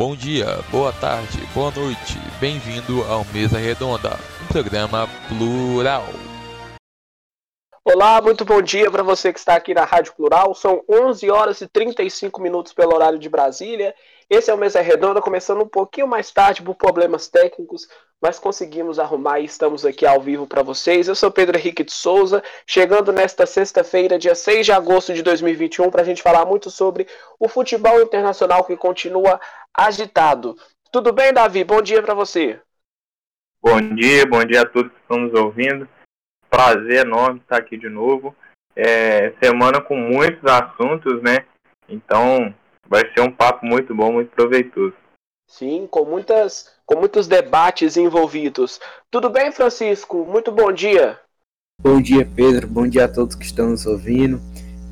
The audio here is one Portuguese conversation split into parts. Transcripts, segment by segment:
Bom dia, boa tarde, boa noite, bem-vindo ao Mesa Redonda, um programa plural. Olá, muito bom dia para você que está aqui na Rádio Plural. São 11 horas e 35 minutos pelo horário de Brasília. Esse é o Mesa Redonda, começando um pouquinho mais tarde por problemas técnicos, mas conseguimos arrumar e estamos aqui ao vivo para vocês. Eu sou Pedro Henrique de Souza, chegando nesta sexta-feira, dia 6 de agosto de 2021, para a gente falar muito sobre o futebol internacional que continua agitado. Tudo bem, Davi? Bom dia para você. Bom dia, bom dia a todos que estão nos ouvindo. Prazer enorme estar aqui de novo. É, semana com muitos assuntos, né? Então vai ser um papo muito bom, muito proveitoso. Sim, com, muitas, com muitos debates envolvidos. Tudo bem, Francisco? Muito bom dia. Bom dia, Pedro. Bom dia a todos que estão nos ouvindo.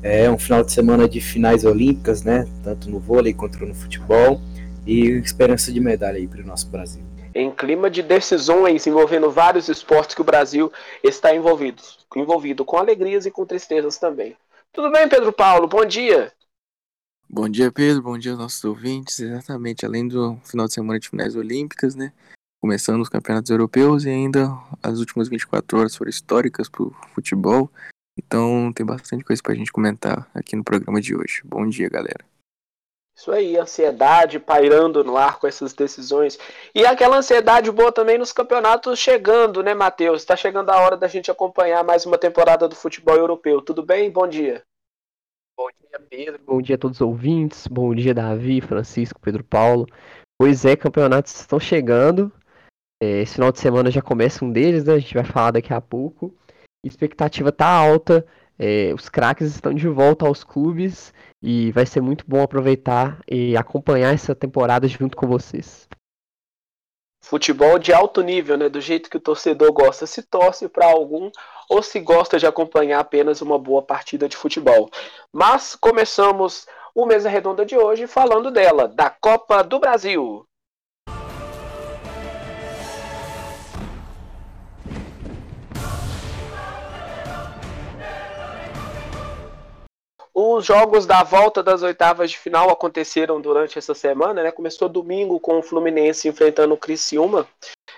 É um final de semana de finais olímpicas, né? Tanto no vôlei quanto no futebol. E esperança de medalha aí para o nosso Brasil. Em clima de decisões envolvendo vários esportes que o Brasil está envolvido, envolvido com alegrias e com tristezas também. Tudo bem, Pedro Paulo? Bom dia. Bom dia, Pedro. Bom dia aos nossos ouvintes. Exatamente, além do final de semana de finais olímpicas, né? Começando os campeonatos europeus e ainda as últimas 24 horas foram históricas para o futebol. Então tem bastante coisa para a gente comentar aqui no programa de hoje. Bom dia, galera. Isso aí, ansiedade pairando no ar com essas decisões. E aquela ansiedade boa também nos campeonatos chegando, né, Matheus? Está chegando a hora da gente acompanhar mais uma temporada do futebol europeu. Tudo bem? Bom dia. Bom dia, Pedro. Bom dia a todos os ouvintes. Bom dia, Davi, Francisco, Pedro Paulo. Pois é, campeonatos estão chegando. É, esse final de semana já começa um deles, né? A gente vai falar daqui a pouco. A expectativa tá alta. É, os craques estão de volta aos clubes e vai ser muito bom aproveitar e acompanhar essa temporada junto com vocês. Futebol de alto nível, né? Do jeito que o torcedor gosta. Se torce para algum ou se gosta de acompanhar apenas uma boa partida de futebol. Mas começamos o Mesa Redonda de hoje falando dela, da Copa do Brasil. Os jogos da volta das oitavas de final aconteceram durante essa semana, né? Começou domingo com o Fluminense enfrentando o Criciúma.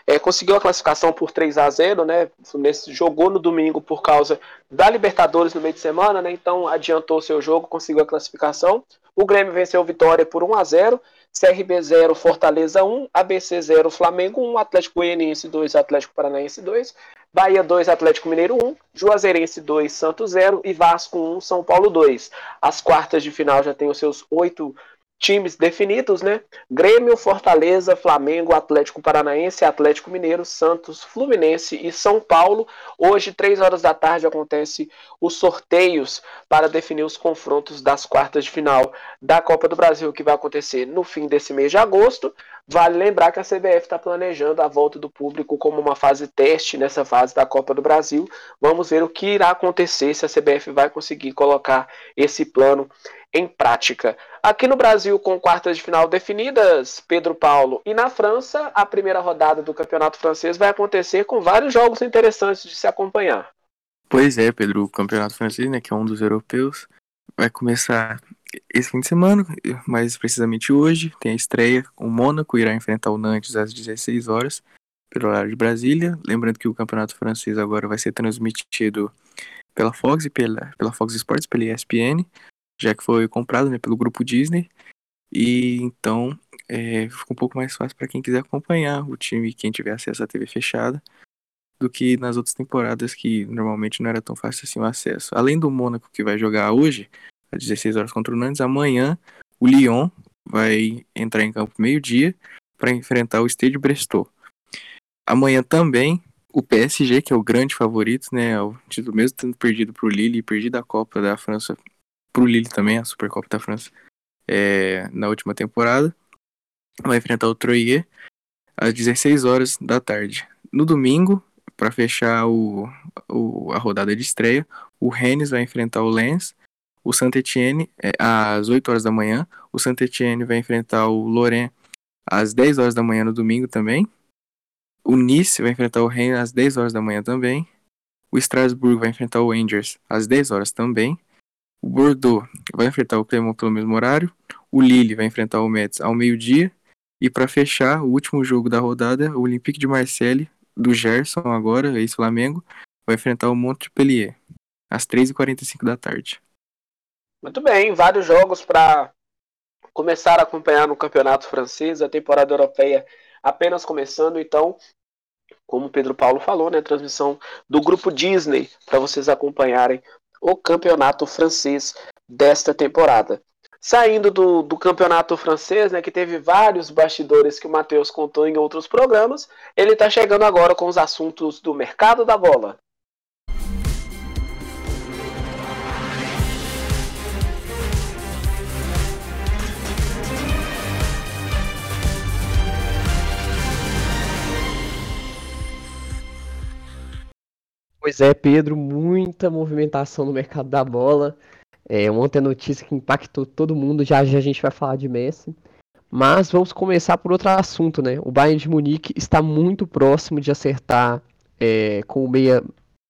É, conseguiu a classificação por 3 a 0 né? O Fluminense jogou no domingo por causa da Libertadores no meio de semana, né? Então adiantou seu jogo, conseguiu a classificação. O Grêmio venceu o Vitória por 1 a 0 CRB 0, Fortaleza 1, ABC 0, Flamengo 1, Atlético Goianiense 2, Atlético Paranaense 2, Bahia 2, Atlético Mineiro 1, Juazeirense 2, Santos 0 e Vasco 1, São Paulo 2. As quartas de final já têm os seus oito times definidos, né? Grêmio, Fortaleza, Flamengo, Atlético Paranaense, Atlético Mineiro, Santos, Fluminense e São Paulo. Hoje, três horas da tarde, acontece os sorteios para definir os confrontos das quartas de final da Copa do Brasil, que vai acontecer no fim desse mês de agosto. Vale lembrar que a CBF está planejando a volta do público como uma fase teste nessa fase da Copa do Brasil. Vamos ver o que irá acontecer se a CBF vai conseguir colocar esse plano em prática. Aqui no Brasil, com quartas de final definidas, Pedro Paulo, e na França, a primeira rodada do campeonato francês vai acontecer com vários jogos interessantes de se acompanhar. Pois é, Pedro, o campeonato francês, né, que é um dos europeus, vai começar esse fim de semana, mais precisamente hoje, tem a estreia. O Mônaco irá enfrentar o Nantes às 16 horas, pelo horário de Brasília. Lembrando que o campeonato francês agora vai ser transmitido pela Fox e pela, pela Fox Sports, pela ESPN já que foi comprado né, pelo grupo Disney. E então é, fica um pouco mais fácil para quem quiser acompanhar o time, quem tiver acesso à TV fechada, do que nas outras temporadas que normalmente não era tão fácil assim o acesso. Além do Mônaco que vai jogar hoje, às 16 horas contra o Nantes, amanhã o Lyon vai entrar em campo meio-dia para enfrentar o Stade Brestow. Amanhã também o PSG, que é o grande favorito, né, o título mesmo tendo perdido para o Lille e perdido a Copa da França pro Lille também, a Supercopa da França, é, na última temporada. Vai enfrentar o Troyer às 16 horas da tarde. No domingo, para fechar o, o, a rodada de estreia, o Rennes vai enfrentar o Lens. O Saint-Etienne é, às 8 horas da manhã. O Saint-Etienne vai enfrentar o Lorient às 10 horas da manhã no domingo também. O Nice vai enfrentar o Rennes às 10 horas da manhã também. O Strasbourg vai enfrentar o Rangers às 10 horas também. O Bordeaux vai enfrentar o Clermont pelo mesmo horário. O Lille vai enfrentar o Metz ao meio-dia. E para fechar, o último jogo da rodada, o Olympique de Marseille, do Gerson agora, ex-Flamengo, vai enfrentar o Montpellier, às 3h45 da tarde. Muito bem, vários jogos para começar a acompanhar no campeonato francês, a temporada europeia apenas começando, então, como o Pedro Paulo falou, né, transmissão do grupo Disney para vocês acompanharem o campeonato francês desta temporada. Saindo do, do campeonato francês, né, que teve vários bastidores que o Matheus contou em outros programas, ele está chegando agora com os assuntos do mercado da bola. Pois é, Pedro, muita movimentação no mercado da bola. É, ontem a notícia que impactou todo mundo, já, já a gente vai falar de Messi. Mas vamos começar por outro assunto, né? O Bayern de Munique está muito próximo de acertar é, com o meia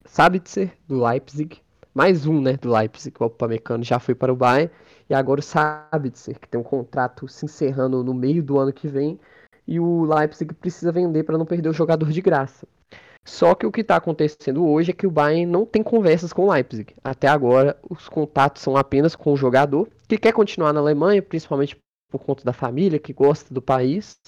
Sabitzer, do Leipzig. Mais um, né, do Leipzig, o Upamecano já foi para o Bayern. E agora o Sabitzer, que tem um contrato se encerrando no meio do ano que vem. E o Leipzig precisa vender para não perder o jogador de graça. Só que o que está acontecendo hoje é que o Bayern não tem conversas com o Leipzig. Até agora, os contatos são apenas com o jogador, que quer continuar na Alemanha, principalmente por conta da família, que gosta do país.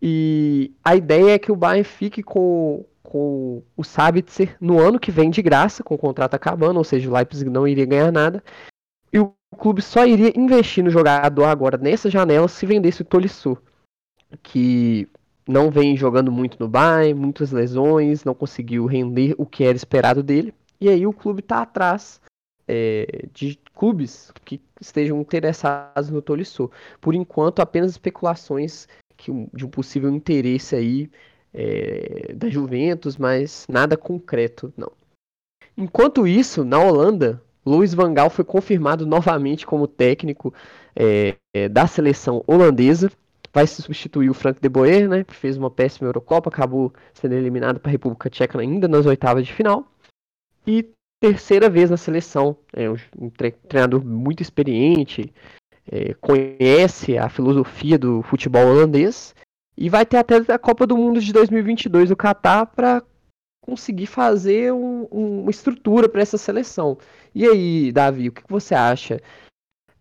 E a ideia é que o Bayern fique com, com o Sabitzer no ano que vem de graça, com o contrato acabando, ou seja, o Leipzig não iria ganhar nada. E o clube só iria investir no jogador agora nessa janela se vendesse o Tolisso, que não vem jogando muito no Bayern, muitas lesões, não conseguiu render o que era esperado dele. E aí o clube está atrás é, de clubes que estejam interessados no Tolisso. Por enquanto, apenas especulações que, de um possível interesse aí é, da Juventus, mas nada concreto, não. Enquanto isso, na Holanda, Luiz Van Gaal foi confirmado novamente como técnico é, é da seleção holandesa vai se substituir o Frank de Boer, né, que fez uma péssima Eurocopa, acabou sendo eliminado para a República Tcheca ainda nas oitavas de final. E terceira vez na seleção, é um treinador muito experiente, é, conhece a filosofia do futebol holandês e vai ter até a Copa do Mundo de 2022 no Catar para conseguir fazer um, um, uma estrutura para essa seleção. E aí, Davi, o que, que você acha?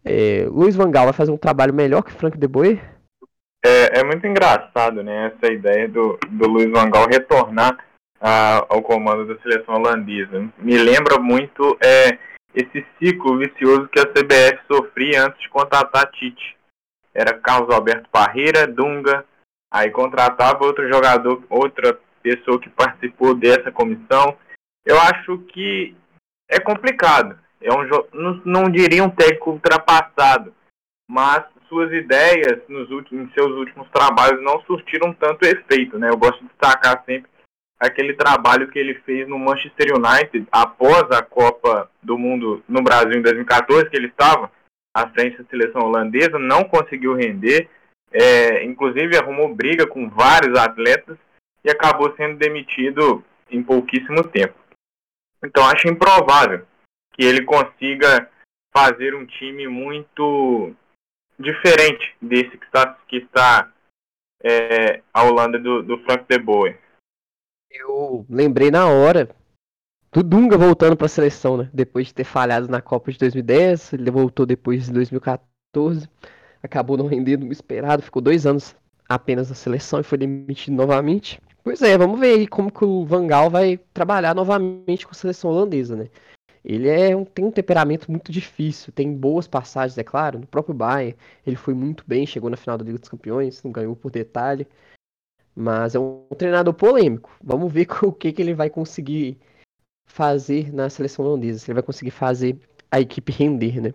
É, Luiz Van Gaal vai fazer um trabalho melhor que Frank de Boer? É, é muito engraçado, né, essa ideia do, do Luiz Van Gaal retornar ao comando da seleção holandesa. Me lembra muito é, esse ciclo vicioso que a CBF sofria antes de contratar Tite. Era Carlos Alberto Parreira, Dunga, aí contratava outro jogador, outra pessoa que participou dessa comissão. Eu acho que é complicado. É um não, não diria um técnico ultrapassado, mas suas ideias nos últimos, em seus últimos trabalhos não surtiram tanto efeito, né? Eu gosto de destacar sempre aquele trabalho que ele fez no Manchester United após a Copa do Mundo no Brasil em 2014, que ele estava à frente da seleção holandesa, não conseguiu render, é, inclusive arrumou briga com vários atletas e acabou sendo demitido em pouquíssimo tempo. Então acho improvável que ele consiga fazer um time muito diferente desse que está, que está é, a Holanda do, do Frank de Boer. Eu lembrei na hora do Dunga voltando para a seleção, né? Depois de ter falhado na Copa de 2010, ele voltou depois de 2014, acabou não rendendo o esperado, ficou dois anos apenas na seleção e foi demitido novamente. Pois é, vamos ver aí como que o Van Gaal vai trabalhar novamente com a seleção holandesa, né? Ele é um, tem um temperamento muito difícil, tem boas passagens, é claro. No próprio Bayern, ele foi muito bem, chegou na final da Liga dos Campeões, não ganhou por detalhe. Mas é um treinador polêmico. Vamos ver o que, que ele vai conseguir fazer na seleção holandesa, se ele vai conseguir fazer a equipe render, né?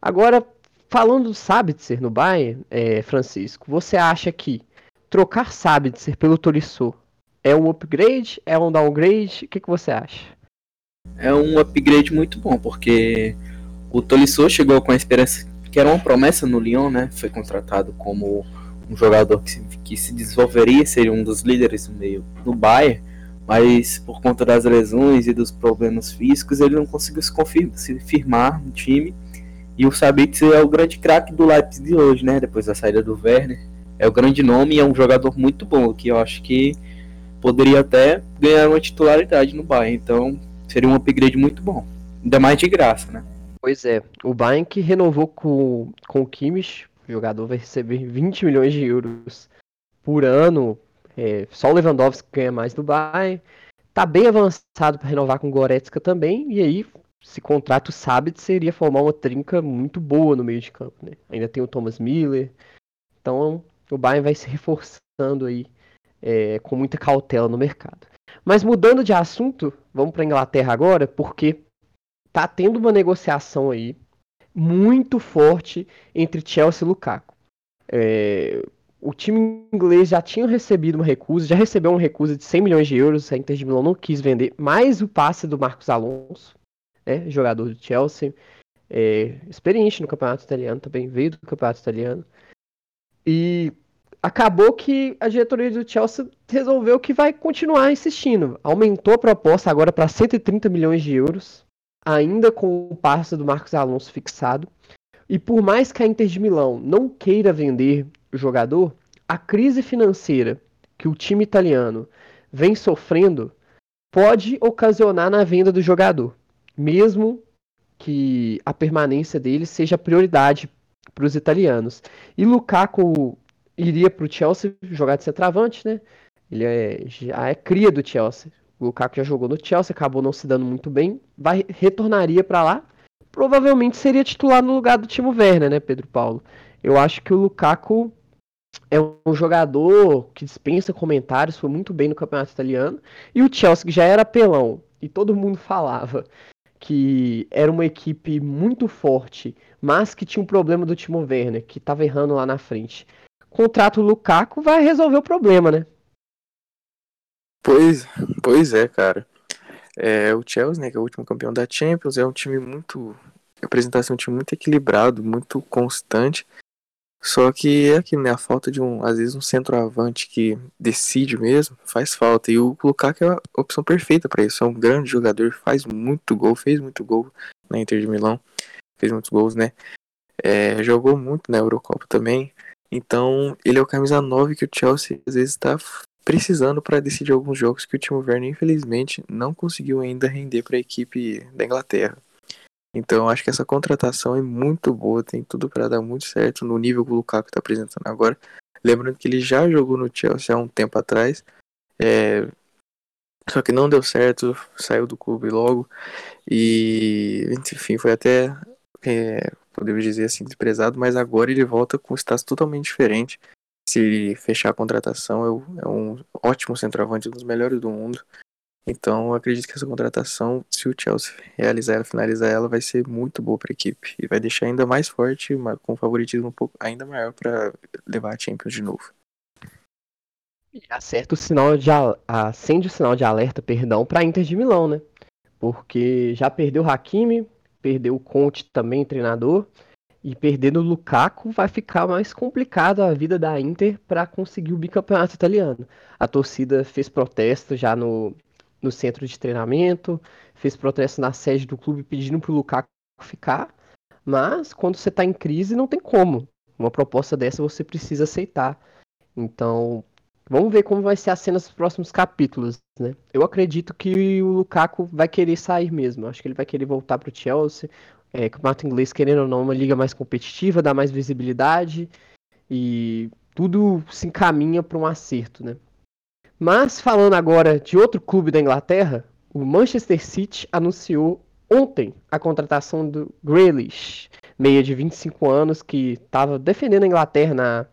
Agora, falando do Sabitzer no Bayern, é, Francisco, você acha que trocar Sabitzer pelo Tolisso é um upgrade, é um downgrade? O que, que você acha? É um upgrade muito bom, porque o Tolisso chegou com a esperança que era uma promessa no Lyon, né? Foi contratado como um jogador que se, que se desenvolveria, seria um dos líderes no meio do Bayern, mas por conta das lesões e dos problemas físicos, ele não conseguiu se, confirmar, se firmar no time. E o Sabitzer é o grande craque do Leipzig de hoje, né? Depois da saída do Werner, é o grande nome e é um jogador muito bom, que eu acho que poderia até ganhar uma titularidade no Bayern. Então, seria um upgrade muito bom. Ainda mais de graça, né? Pois é, o Bayern que renovou com, com o Kimmich, o jogador vai receber 20 milhões de euros por ano. É, só o Lewandowski ganha mais do Bayern. Tá bem avançado para renovar com o Goretzka também. E aí, se contrato Sabit seria formar uma trinca muito boa no meio de campo. Né? Ainda tem o Thomas Miller. Então, o Bayern vai se reforçando aí é, com muita cautela no mercado. Mas mudando de assunto, vamos para Inglaterra agora, porque tá tendo uma negociação aí muito forte entre Chelsea e Lukaku. É, o time inglês já tinha recebido uma recusa, já recebeu uma recusa de 100 milhões de euros, a Inter de Milão não quis vender, mais o passe do Marcos Alonso, né, jogador do Chelsea, é, experiente no campeonato italiano também, veio do campeonato italiano. E acabou que a diretoria do Chelsea resolveu que vai continuar insistindo. Aumentou a proposta agora para 130 milhões de euros, ainda com o passe do Marcos Alonso fixado. E por mais que a Inter de Milão não queira vender o jogador, a crise financeira que o time italiano vem sofrendo pode ocasionar na venda do jogador, mesmo que a permanência dele seja prioridade para os italianos. E Lukaku iria para o Chelsea jogar de centroavante, né? Ele é, já é cria do Chelsea. O Lukaku já jogou no Chelsea, acabou não se dando muito bem, vai retornaria para lá. Provavelmente seria titular no lugar do Timo Werner, né, Pedro Paulo? Eu acho que o Lukaku é um jogador que dispensa comentários, foi muito bem no campeonato italiano. E o Chelsea, que já era pelão, e todo mundo falava que era uma equipe muito forte, mas que tinha um problema do Timo Werner, que estava errando lá na frente contrato Lukaku vai resolver o problema, né? Pois, pois é, cara. É, o Chelsea, né, que é o último campeão da Champions, é um time muito. Apresentação um time muito equilibrado, muito constante. Só que é aqui, né? A falta de um, às vezes, um centroavante que decide mesmo, faz falta. E o Lukaku é a opção perfeita para isso. É um grande jogador, faz muito gol, fez muito gol na Inter de Milão, fez muitos gols, né? É, jogou muito na Eurocopa também. Então, ele é o camisa 9 que o Chelsea às vezes está precisando para decidir alguns jogos que o Timo Werner, infelizmente, não conseguiu ainda render para a equipe da Inglaterra. Então, acho que essa contratação é muito boa, tem tudo para dar muito certo no nível que o Lukaku está apresentando agora. Lembrando que ele já jogou no Chelsea há um tempo atrás, é... só que não deu certo, saiu do clube logo e, enfim, foi até é, podemos dizer assim, desprezado, mas agora ele volta com um status totalmente diferente. Se fechar a contratação, é um ótimo centroavante, um dos melhores do mundo. Então, acredito que essa contratação, se o Chelsea realizar ela, finalizar ela, vai ser muito boa para a equipe e vai deixar ainda mais forte, com um favoritismo um pouco ainda maior para levar a Champions de novo. Acerta o sinal de acende o sinal de alerta, perdão, para Inter de Milão, né? Porque já perdeu o Hakimi, perdeu o Conte também, treinador, e perdendo o Lukaku vai ficar mais complicado a vida da Inter para conseguir o bicampeonato italiano. A torcida fez protesto já no, no centro de treinamento, fez protesto na sede do clube pedindo para o Lukaku ficar, mas quando você está em crise não tem como. Uma proposta dessa você precisa aceitar. Então, Vamos ver como vai ser a cena nos próximos capítulos, né? Eu acredito que o Lukaku vai querer sair mesmo. Acho que ele vai querer voltar para o Chelsea. É, campeonato inglês, querendo ou não, uma liga mais competitiva, dá mais visibilidade. E tudo se encaminha para um acerto, né? Mas falando agora de outro clube da Inglaterra, o Manchester City anunciou ontem a contratação do Grealish, meia de 25 anos, que estava defendendo a Inglaterra na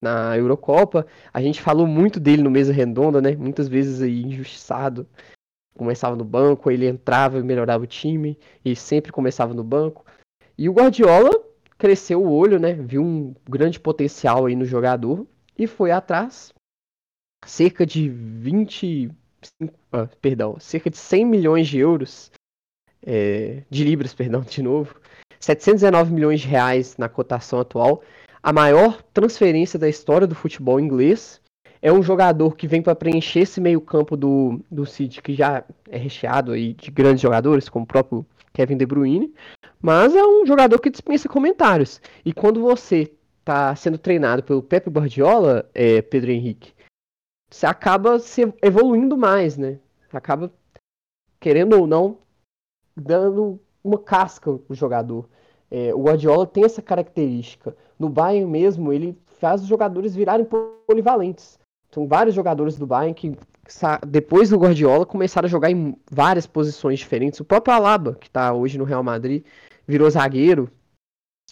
na Eurocopa. A gente falou muito dele no mesa redonda, né? Muitas vezes aí injustiçado. Começava no banco, ele entrava e melhorava o time, e sempre começava no banco. E o Guardiola cresceu o olho, né? Viu um grande potencial aí no jogador e foi atrás. Cerca de 20, ah, perdão, cerca de 100 milhões de euros, é, de libras, perdão, de novo, 719 milhões de reais na cotação atual, a maior transferência da história do futebol inglês. É um jogador que vem para preencher esse meio-campo do, do City, que já é recheado aí de grandes jogadores, como o próprio Kevin De Bruyne. Mas é um jogador que dispensa comentários. E quando você está sendo treinado pelo Pepe Guardiola, é, Pedro Henrique, você acaba se evoluindo mais, né? Acaba, querendo ou não, dando uma casca pro jogador. É, o Guardiola tem essa característica. No Bayern mesmo, ele faz os jogadores virarem polivalentes. São vários jogadores do Bayern que, depois do Guardiola, começaram a jogar em várias posições diferentes. O próprio Alaba, que está hoje no Real Madrid, virou zagueiro.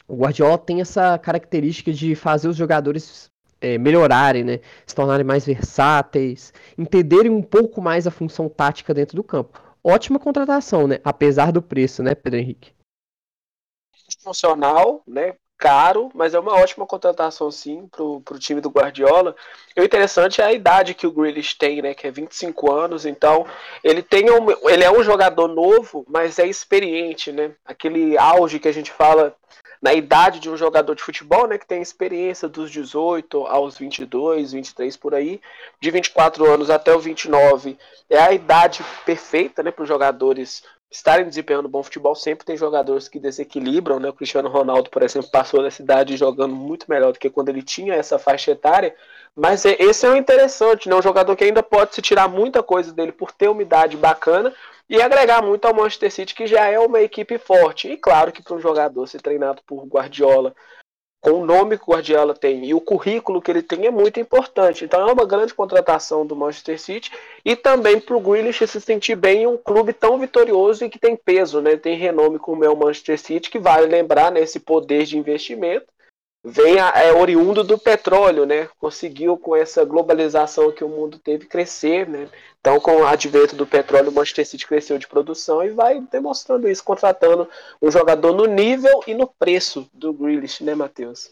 O Guardiola tem essa característica de fazer os jogadores é, melhorarem, né? Se tornarem mais versáteis, entenderem um pouco mais a função tática dentro do campo. Ótima contratação, né? Apesar do preço, né, Pedro Henrique? Funcional, né? Caro, mas é uma ótima contratação sim pro, pro time do Guardiola. E o interessante é a idade que o Grealish tem, né? Que é 25 anos, então ele tem um, ele é um jogador novo, mas é experiente, né? Aquele auge que a gente fala na idade de um jogador de futebol, né, que tem experiência dos 18 aos 22, 23 por aí, de 24 anos até os 29, é a idade perfeita, né, para os jogadores estarem desempenhando bom futebol. Sempre tem jogadores que desequilibram, né? O Cristiano Ronaldo, por exemplo, passou nessa idade jogando muito melhor do que quando ele tinha essa faixa etária. Mas esse é o interessante, né? Um jogador que ainda pode se tirar muita coisa dele por ter uma idade bacana, e agregar muito ao Manchester City, que já é uma equipe forte. E claro que para um jogador ser treinado por Guardiola, com o nome que o Guardiola tem e o currículo que ele tem é muito importante. Então é uma grande contratação do Manchester City e também para o Grealish se sentir bem em um clube tão vitorioso e que tem peso, né? tem renome como é o Manchester City, que vale lembrar né, esse poder de investimento vem a, é oriundo do petróleo, né? Conseguiu com essa globalização que o mundo teve crescer, né? Então, com o advento do petróleo, o Manchester City cresceu de produção e vai demonstrando isso, contratando um jogador no nível e no preço do Grealish, né, Matheus?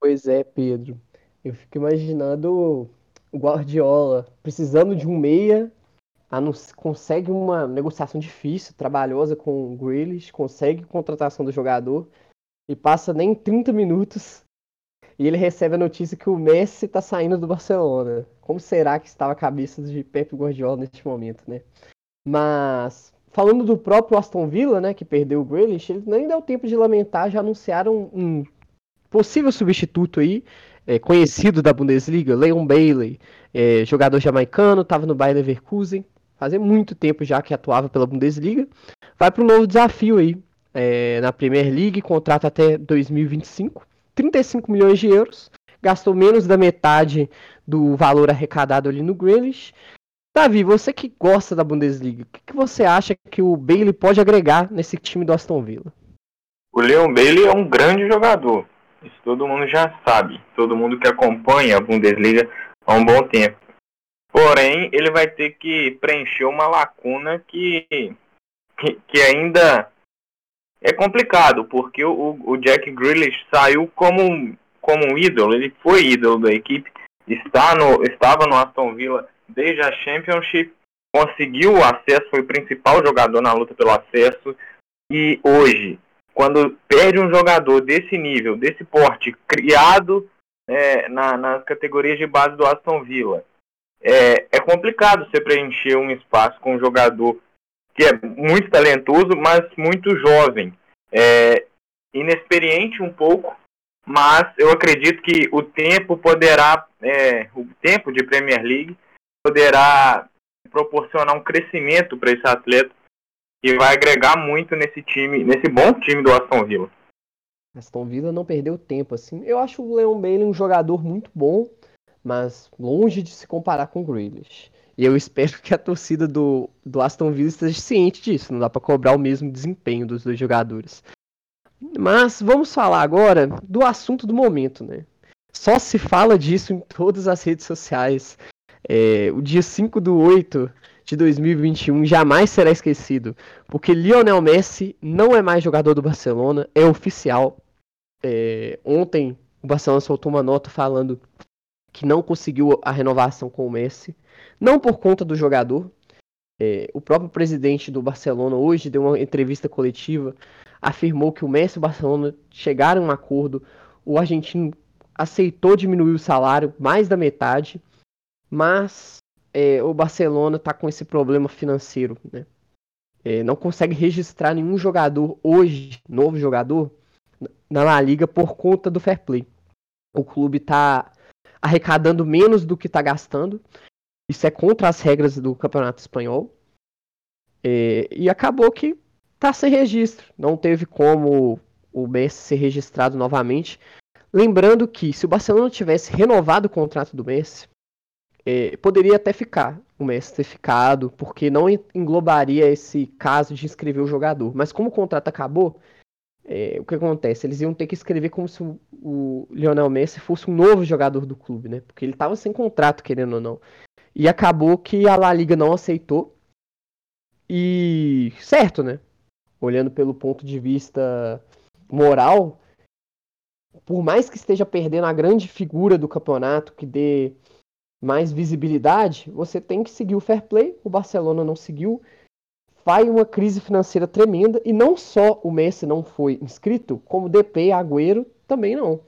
Pois é, Pedro. Eu fico imaginando o Guardiola precisando de um meia, consegue uma negociação difícil, trabalhosa com o Grealish, consegue contratação do jogador e passa nem 30 minutos e ele recebe a notícia que o Messi está saindo do Barcelona. Como será que estava a cabeça de Pep Guardiola neste momento, né? Mas falando do próprio Aston Villa, né, que perdeu o Grealish, ele nem deu tempo de lamentar, já anunciaram um possível substituto aí, é, conhecido da Bundesliga, Leon Bailey, é, jogador jamaicano, estava no Bayer Leverkusen, fazia muito tempo já que atuava pela Bundesliga, vai para um novo desafio aí, é, na Premier League, contrato até 2025, 35 milhões de euros, gastou menos da metade do valor arrecadado ali no Grealish. Davi, você que gosta da Bundesliga, o que, que você acha que o Bailey pode agregar nesse time do Aston Villa? O Leon Bailey é um grande jogador, isso todo mundo já sabe, todo mundo que acompanha a Bundesliga há um bom tempo. Porém, ele vai ter que preencher uma lacuna que, que, que ainda é complicado, porque o, o Jack Grealish saiu como, como um ídolo, ele foi ídolo da equipe, está no, estava no Aston Villa desde a Championship, conseguiu o acesso, foi o principal jogador na luta pelo acesso, e hoje, quando perde um jogador desse nível, desse porte, criado é, na, nas categorias de base do Aston Villa, é, é complicado você preencher um espaço com um jogador que é muito talentoso, mas muito jovem. É, inexperiente um pouco, mas eu acredito que o tempo poderá, é, o tempo de Premier League poderá proporcionar um crescimento para esse atleta e vai agregar muito nesse time, nesse bom time do Aston Villa. Aston Villa não perdeu tempo assim. Eu acho o Leon Bailey um jogador muito bom, mas longe de se comparar com o Grealish. E eu espero que a torcida do, do Aston Villa esteja ciente disso. Não dá para cobrar o mesmo desempenho dos dois jogadores. Mas vamos falar agora do assunto do momento, né? Só se fala disso em todas as redes sociais. É, o dia 5 do 8 de 2021 jamais será esquecido, porque Lionel Messi não é mais jogador do Barcelona, é oficial. É, ontem o Barcelona soltou uma nota falando que não conseguiu a renovação com o Messi. Não por conta do jogador. É, o próprio presidente do Barcelona hoje deu uma entrevista coletiva, afirmou que o Messi e o Barcelona chegaram a um acordo. O argentino aceitou diminuir o salário mais da metade, mas é, o Barcelona está com esse problema financeiro, né? É, não consegue registrar nenhum jogador hoje, novo jogador, na La Liga por conta do fair play. O clube está arrecadando menos do que está gastando. Isso é contra as regras do campeonato espanhol. É, e acabou que tá sem registro. Não teve como o Messi ser registrado novamente. Lembrando que se o Barcelona tivesse renovado o contrato do Messi, é, poderia até ficar o Messi ter ficado, porque não englobaria esse caso de inscrever o jogador. Mas como o contrato acabou, é, o que acontece? Eles iam ter que escrever como se o, o Lionel Messi fosse um novo jogador do clube, né? Porque ele estava sem contrato, querendo ou não. E acabou que a La Liga não aceitou. E certo, né? Olhando pelo ponto de vista moral, por mais que esteja perdendo a grande figura do campeonato que dê mais visibilidade, você tem que seguir o fair play. O Barcelona não seguiu. Vai uma crise financeira tremenda e não só o Messi não foi inscrito, como DP e Agüero também não.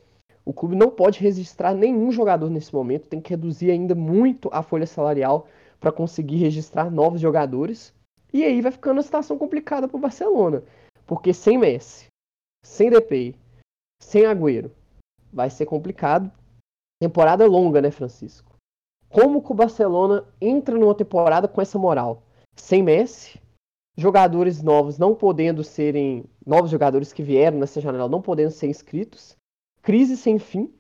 O clube não pode registrar nenhum jogador nesse momento, tem que reduzir ainda muito a folha salarial para conseguir registrar novos jogadores. E aí vai ficando uma situação complicada para o Barcelona, porque sem Messi, sem DP, sem Agüero, vai ser complicado. Temporada longa, né, Francisco? como que o Barcelona entra numa temporada com essa moral? Sem Messi, jogadores novos não podendo serem. Novos jogadores que vieram nessa janela não podendo ser inscritos, crise sem fim,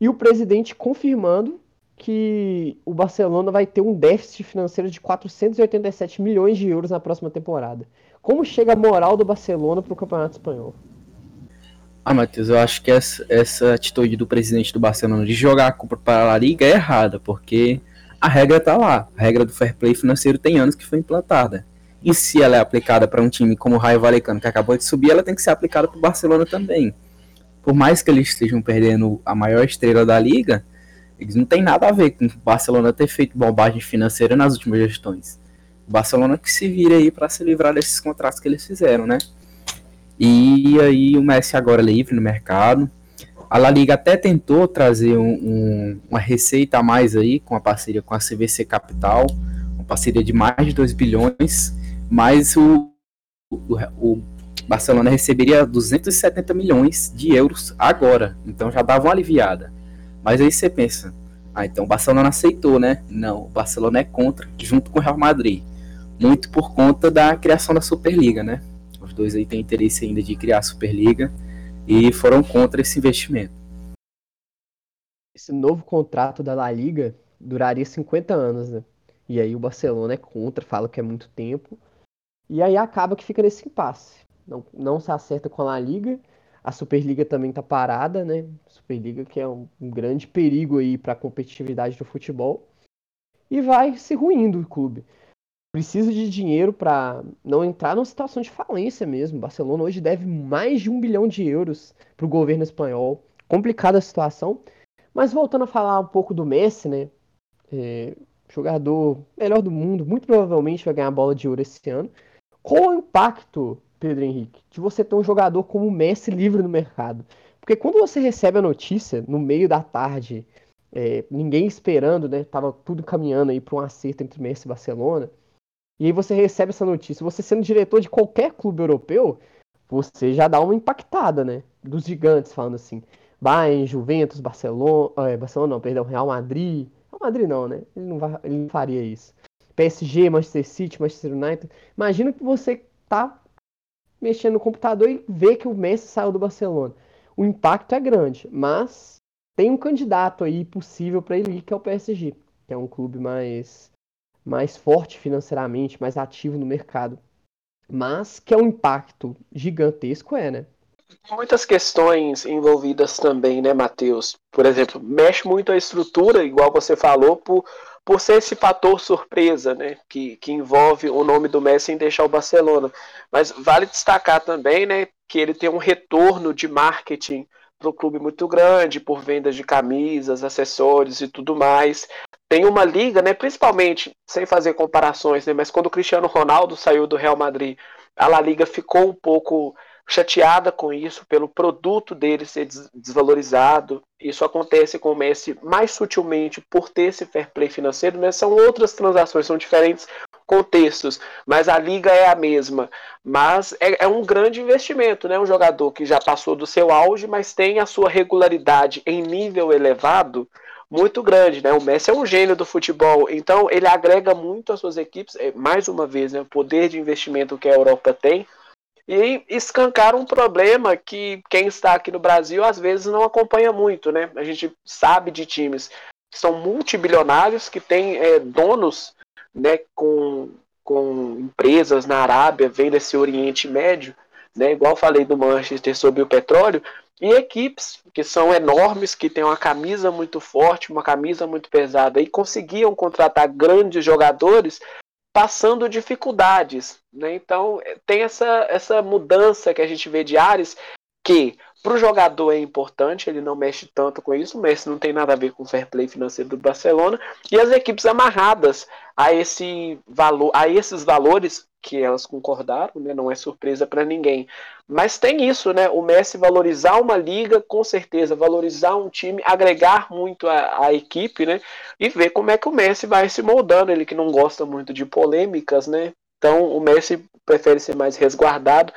e o presidente confirmando que o Barcelona vai ter um déficit financeiro de 487 milhões de euros na próxima temporada. Como chega a moral do Barcelona para o Campeonato Espanhol? Ah, Matheus, eu acho que essa, essa atitude do presidente do Barcelona de jogar a culpa para a Liga é errada, porque a regra está lá. A regra do fair play financeiro tem anos que foi implantada. E se ela é aplicada para um time como o Raio Vallecano, que acabou de subir, ela tem que ser aplicada para o Barcelona também. Por mais que eles estejam perdendo a maior estrela da liga, eles não tem nada a ver com o Barcelona ter feito bobagem financeira nas últimas gestões. O Barcelona que se vira aí para se livrar desses contratos que eles fizeram, né? E aí o Messi agora é livre no mercado. A La Liga até tentou trazer um, um, uma receita a mais aí com a parceria com a CVC Capital, uma parceria de mais de 2 bilhões, mas o, o, o Barcelona receberia 270 milhões de euros agora, então já dava uma aliviada. Mas aí você pensa, ah, então o Barcelona aceitou, né? Não, o Barcelona é contra, junto com o Real Madrid. Muito por conta da criação da Superliga, né? Os dois aí têm interesse ainda de criar a Superliga e foram contra esse investimento. Esse novo contrato da La Liga duraria 50 anos, né? E aí o Barcelona é contra, fala que é muito tempo. E aí acaba que fica nesse impasse. Não, não se acerta com a La Liga. A Superliga também tá parada, né? Superliga que é um, um grande perigo aí para a competitividade do futebol. E vai se ruindo o clube precisa de dinheiro para não entrar numa situação de falência mesmo. O Barcelona hoje deve mais de um bilhão de euros para o governo espanhol. Complicada a situação. Mas voltando a falar um pouco do Messi, né? É, jogador melhor do mundo, muito provavelmente vai ganhar a bola de ouro esse ano. Qual o impacto, Pedro Henrique, de você ter um jogador como o Messi livre no mercado? Porque quando você recebe a notícia no meio da tarde, é, ninguém esperando, né? Tava tudo caminhando aí para um acerto entre Messi e Barcelona. E aí você recebe essa notícia. Você sendo diretor de qualquer clube europeu, você já dá uma impactada, né? Dos gigantes, falando assim. Bayern, Juventus, Barcelona. É, Barcelona não, perdão, Real Madrid. Real Madrid não, né? Ele não, vai, ele não faria isso. PSG, Manchester City, Manchester United. Imagina que você tá mexendo no computador e vê que o Messi saiu do Barcelona. O impacto é grande, mas tem um candidato aí possível para ele que é o PSG, que é um clube mais mais forte financeiramente, mais ativo no mercado. Mas que é um impacto gigantesco, é, né? Muitas questões envolvidas também, né, Matheus? Por exemplo, mexe muito a estrutura, igual você falou, por, por ser esse fator surpresa, né, que, que envolve o nome do Messi em deixar o Barcelona. Mas vale destacar também, né, que ele tem um retorno de marketing para o clube muito grande, por vendas de camisas, acessórios e tudo mais tem uma liga, né, principalmente, sem fazer comparações, né, mas quando o Cristiano Ronaldo saiu do Real Madrid, a La Liga ficou um pouco chateada com isso, pelo produto dele ser desvalorizado. Isso acontece com o Messi mais sutilmente por ter esse fair play financeiro, né? São outras transações, são diferentes contextos, mas a liga é a mesma. Mas é, é, um grande investimento, né? Um jogador que já passou do seu auge, mas tem a sua regularidade em nível elevado muito grande, né? O Messi é um gênio do futebol, então ele agrega muito às suas equipes, é, mais uma vez, né? O poder de investimento que a Europa tem e escancar um problema que quem está aqui no Brasil às vezes não acompanha muito, né? A gente sabe de times que são multibilionários, que têm é, donos né, com, com empresas na Arábia, vem desse Oriente Médio, né, igual falei do Manchester sobre o petróleo, e equipes que são enormes, que têm uma camisa muito forte, uma camisa muito pesada, e conseguiam contratar grandes jogadores passando dificuldades. Né? Então tem essa, essa mudança que a gente vê de Ares, que para o jogador é importante, ele não mexe tanto com isso. Messi não tem nada a ver com o fair play financeiro do Barcelona. E as equipes amarradas a esse valor, a esses valores que elas concordaram, né? não é surpresa para ninguém. Mas tem isso, né? O Messi valorizar uma liga, com certeza, valorizar um time, agregar muito a, a equipe, né? E ver como é que o Messi vai se moldando. Ele que não gosta muito de polêmicas, né? Então o Messi prefere ser mais resguardado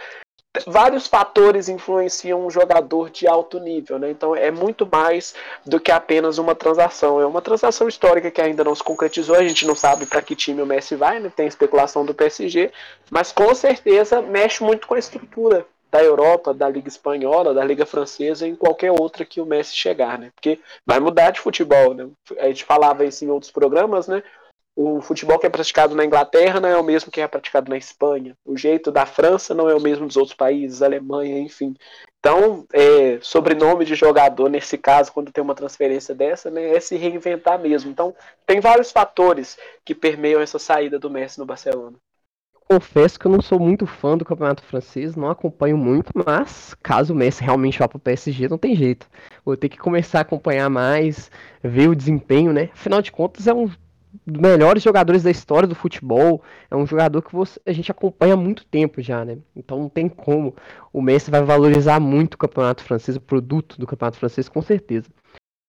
vários fatores influenciam um jogador de alto nível, né? Então é muito mais do que apenas uma transação. É uma transação histórica que ainda não se concretizou, a gente não sabe para que time o Messi vai, né? Tem especulação do PSG, mas com certeza mexe muito com a estrutura da Europa, da Liga Espanhola, da Liga Francesa, em qualquer outra que o Messi chegar, né? Porque vai mudar de futebol, né? A gente falava isso em outros programas, né? O futebol que é praticado na Inglaterra não é o mesmo que é praticado na Espanha. O jeito da França não é o mesmo dos outros países, Alemanha, enfim. Então, é, sobrenome de jogador, nesse caso, quando tem uma transferência dessa, né, é se reinventar mesmo. Então, tem vários fatores que permeiam essa saída do Messi no Barcelona. Confesso que eu não sou muito fã do campeonato francês, não acompanho muito, mas caso o Messi realmente vá para o PSG, não tem jeito. Vou ter que começar a acompanhar mais, ver o desempenho, né? Afinal de contas, é um dos melhores jogadores da história do futebol. É um jogador que você, a gente acompanha há muito tempo já, né? Então não tem como. O Messi vai valorizar muito o campeonato francês, o produto do campeonato francês, com certeza.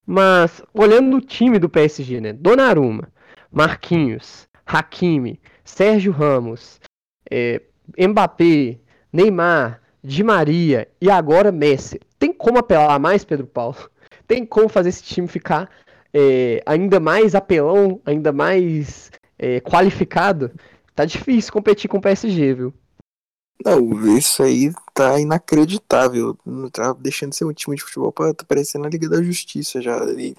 Mas, olhando o time do PSG, né? Donnarumma, Marquinhos, Hakimi, Sérgio Ramos, é, Mbappé, Neymar, Di Maria e agora Messi. Tem como apelar mais, Pedro Paulo? Tem como fazer esse time ficar é, ainda mais apelão, ainda mais é, qualificado, tá difícil competir com o PSG, viu? Não, isso aí tá inacreditável. Tá deixando de ser um time de futebol pra tá parecendo a Liga da Justiça já. E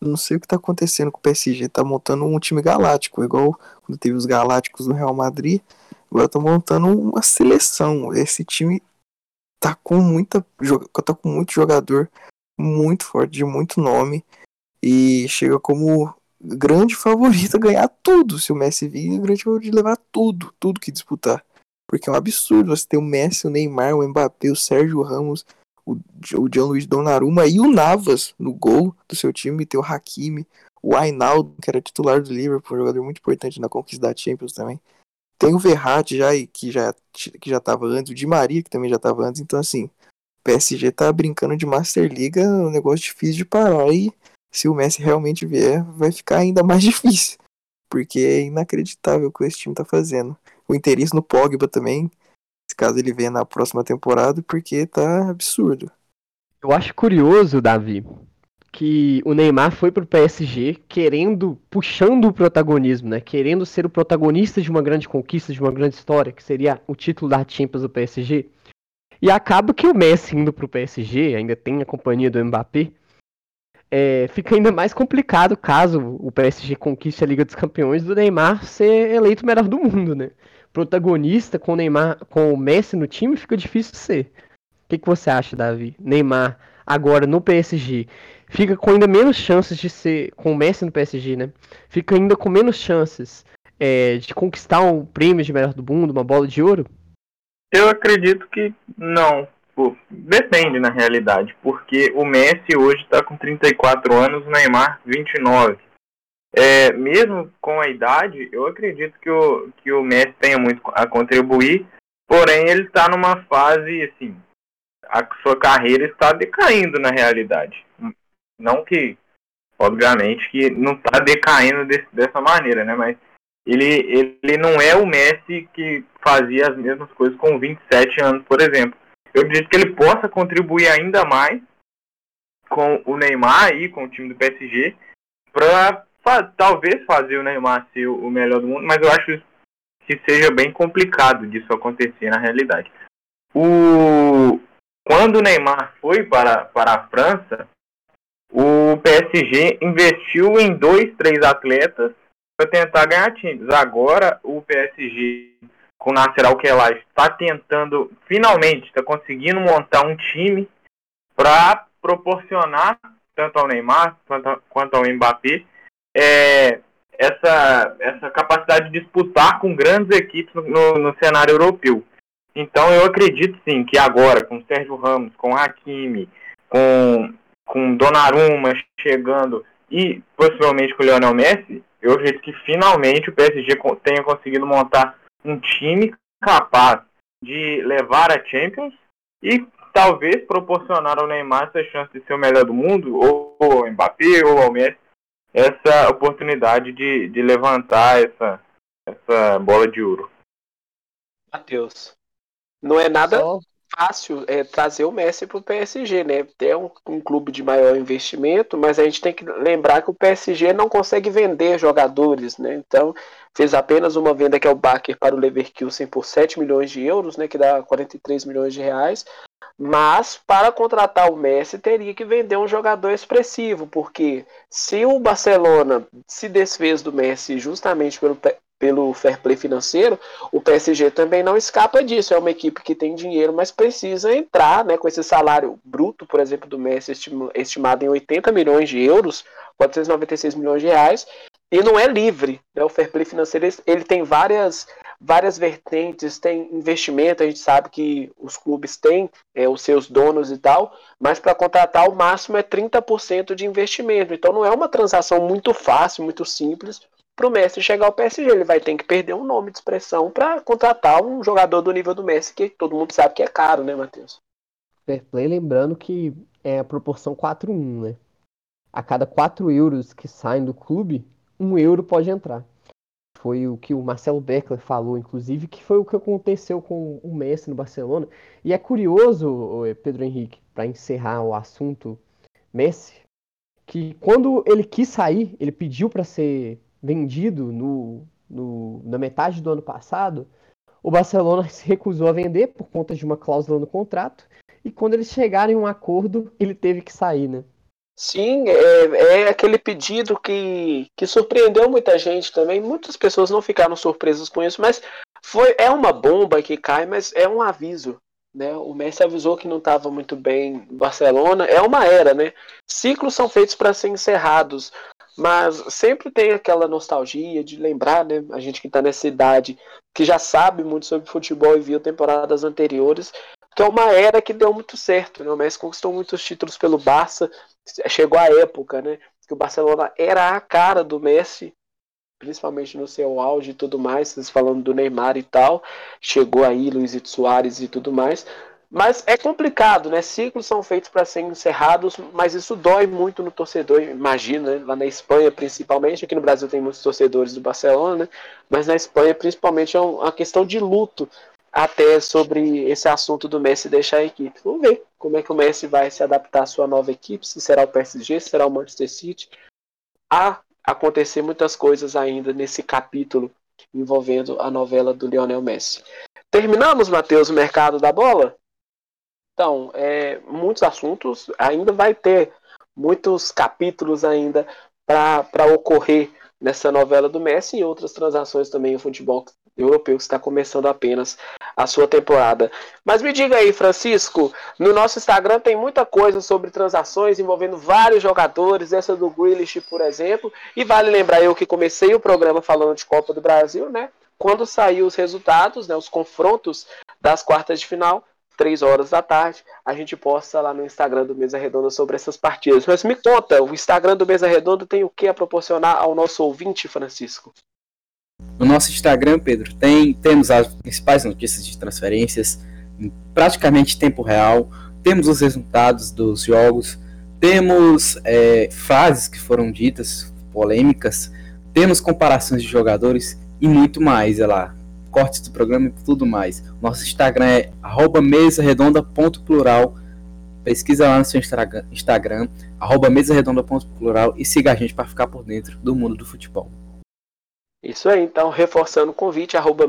não sei o que tá acontecendo com o PSG. Tá montando um time galáctico, igual quando teve os Galácticos no Real Madrid. Agora tá montando uma seleção. Esse time tá com muita. tá com muito jogador muito forte, de muito nome e chega como grande favorito a ganhar tudo. Se o Messi vir, é grande favorito de levar tudo, tudo que disputar. Porque é um absurdo você ter o Messi, o Neymar, o Mbappé, o Sérgio Ramos, o, o Gianluigi Donnarumma e o Navas no gol do seu time, ter o Hakimi, o Ainaldo, que era titular do Liverpool, um jogador muito importante na conquista da Champions também. Tem o Verratti já, que já, que já tava antes, o Di Maria, que também já tava antes. Então, assim, o PSG tá brincando de Master League, é um negócio difícil de parar e se o Messi realmente vier, vai ficar ainda mais difícil. Porque é inacreditável o que esse time tá fazendo. O interesse no Pogba também, caso ele venha na próxima temporada, porque tá absurdo. Eu acho curioso, Davi, que o Neymar foi pro PSG querendo, puxando o protagonismo, né? Querendo ser o protagonista de uma grande conquista, de uma grande história, que seria o título da Champions do PSG. E acaba que o Messi indo pro PSG, ainda tem a companhia do Mbappé, é, fica ainda mais complicado caso o PSG conquiste a Liga dos Campeões do Neymar ser eleito o melhor do mundo, né? Protagonista com o Neymar, com o Messi no time, fica difícil de ser. O que, que você acha, Davi? Neymar agora no PSG fica com ainda menos chances de ser com o Messi no PSG, né? Fica ainda com menos chances é, de conquistar um prêmio de melhor do mundo, uma bola de ouro? Eu acredito que não, Tipo, depende na realidade, porque o Messi hoje está com 34 anos, o Neymar 29. É, mesmo com a idade, eu acredito que o, que o Messi tenha muito a contribuir, porém ele está numa fase assim, a sua carreira está decaindo na realidade. Não que, obviamente, que não está decaindo desse, dessa maneira, né? Mas ele, ele não é o Messi que fazia as mesmas coisas com 27 anos, por exemplo. Eu acredito que ele possa contribuir ainda mais com o Neymar e com o time do PSG para talvez fazer o Neymar ser o melhor do mundo, mas eu acho que seja bem complicado disso acontecer na realidade. O quando o Neymar foi para, para a França, o PSG investiu em dois, três atletas para tentar ganhar times. Agora o PSG com o Nasser Al-Khelaifi está tentando, finalmente, está conseguindo montar um time para proporcionar tanto ao Neymar quanto, quanto ao Mbappé é, essa, essa capacidade de disputar com grandes equipes no, no cenário europeu. Então eu acredito sim que agora, com Sérgio Ramos, com Hakimi, com, com Donnarumma chegando e possivelmente com o Lionel Messi, eu acredito que finalmente o PSG tenha conseguido montar um time capaz de levar a Champions e talvez proporcionar ao Neymar essa chance de ser o melhor do mundo, ou ao Mbappé, ou ao Messi, essa oportunidade de, de levantar essa, essa bola de ouro. Matheus, não é nada Só... fácil é, trazer o Messi para o PSG, né? É um, um, clube de maior investimento, mas a gente tem que lembrar que o PSG não consegue vender jogadores, né? Então, fez apenas uma venda que é o Baker para o Leverkusen por 7 milhões de euros, né? Que dá 43 milhões de reais. Mas para contratar o Messi teria que vender um jogador expressivo, porque se o Barcelona se desfez do Messi justamente pelo, pelo fair play financeiro, o PSG também não escapa disso. É uma equipe que tem dinheiro, mas precisa entrar né, com esse salário bruto, por exemplo, do Messi estimado em 80 milhões de euros, 496 milhões de reais, e não é livre. Né? O fair play financeiro ele tem várias, várias vertentes, tem investimento, a gente sabe que os clubes têm é, os seus donos e tal, mas para contratar o máximo é 30% de investimento. Então não é uma transação muito fácil, muito simples para o Messi chegar ao PSG. Ele vai ter que perder um nome de expressão para contratar um jogador do nível do Messi, que todo mundo sabe que é caro, né, Matheus? Fair play, lembrando que é a proporção 4-1, né? A cada 4 euros que saem do clube, um euro pode entrar. Foi o que o Marcelo Beckler falou, inclusive, que foi o que aconteceu com o Messi no Barcelona. E é curioso, Pedro Henrique, para encerrar o assunto Messi, que quando ele quis sair, ele pediu para ser vendido no, no, na metade do ano passado, o Barcelona se recusou a vender por conta de uma cláusula no contrato. E quando eles chegaram em um acordo, ele teve que sair, né? Sim, é, é, aquele pedido que, que surpreendeu muita gente também. Muitas pessoas não ficaram surpresas com isso, mas foi é uma bomba que cai, mas é um aviso. Né? O Messi avisou que não estava muito bem Barcelona. É uma era, né? Ciclos são feitos para ser encerrados, mas sempre tem aquela nostalgia de lembrar, né? A gente que está nessa idade, que já sabe muito sobre futebol e viu temporadas anteriores, que é uma era que deu muito certo. Né? O Messi conquistou muitos títulos pelo Barça, chegou a época, né? Que o Barcelona era a cara do Messi, principalmente no seu auge e tudo mais, vocês falando do Neymar e tal. Chegou aí Luizito Soares e tudo mais. Mas é complicado, né? Ciclos são feitos para serem encerrados, mas isso dói muito no torcedor, imagina, né? lá na Espanha principalmente, aqui no Brasil tem muitos torcedores do Barcelona, né? mas na Espanha principalmente é uma questão de luto até sobre esse assunto do Messi deixar a equipe. Vamos ver como é que o Messi vai se adaptar à sua nova equipe, se será o PSG, se será o Manchester City. Há acontecer muitas coisas ainda nesse capítulo envolvendo a novela do Lionel Messi. Terminamos, Matheus, o mercado da bola? Então, é, muitos assuntos, ainda vai ter muitos capítulos ainda para ocorrer nessa novela do Messi e outras transações também o futebol europeu que está começando apenas a sua temporada. Mas me diga aí, Francisco, no nosso Instagram tem muita coisa sobre transações envolvendo vários jogadores, essa do Grealish, por exemplo, e vale lembrar eu que comecei o programa falando de Copa do Brasil, né? Quando saiu os resultados, né, os confrontos das quartas de final, três horas da tarde, a gente posta lá no Instagram do Mesa Redonda sobre essas partidas. Mas me conta, o Instagram do Mesa Redonda tem o que a proporcionar ao nosso ouvinte, Francisco? No nosso Instagram, Pedro, tem, temos as principais notícias de transferências em praticamente tempo real, temos os resultados dos jogos, temos é, frases que foram ditas, polêmicas, temos comparações de jogadores, e muito mais, é lá. Cortes do programa e tudo mais. Nosso Instagram é mesaredonda.plural. Pesquisa lá no seu Instagram, mesaredonda.plural e siga a gente para ficar por dentro do mundo do futebol. Isso aí, então, reforçando o convite, arroba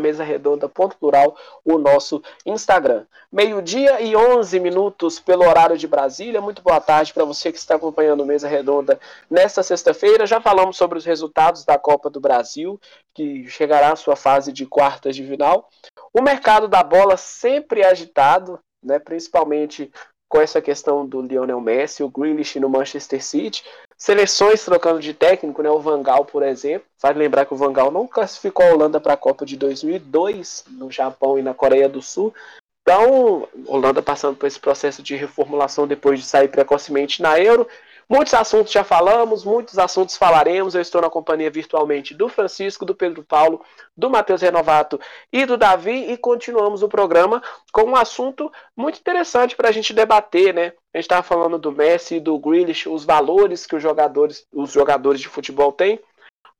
plural, o nosso Instagram. Meio-dia e 11 minutos pelo horário de Brasília. Muito boa tarde para você que está acompanhando Mesa Redonda nesta sexta-feira. Já falamos sobre os resultados da Copa do Brasil, que chegará à sua fase de quartas de final. O mercado da bola sempre agitado, né, principalmente com essa questão do Lionel Messi, o Grealish no Manchester City, seleções trocando de técnico, né? O Vangal, por exemplo. Vale lembrar que o Vangal não classificou a Holanda para a Copa de 2002 no Japão e na Coreia do Sul. Então, Holanda passando por esse processo de reformulação depois de sair precocemente na Euro. Muitos assuntos já falamos, muitos assuntos falaremos. Eu estou na companhia virtualmente do Francisco, do Pedro Paulo, do Matheus Renovato e do Davi e continuamos o programa com um assunto muito interessante para a gente debater, né? A gente estava falando do Messi e do Grealish, os valores que os jogadores, os jogadores de futebol têm.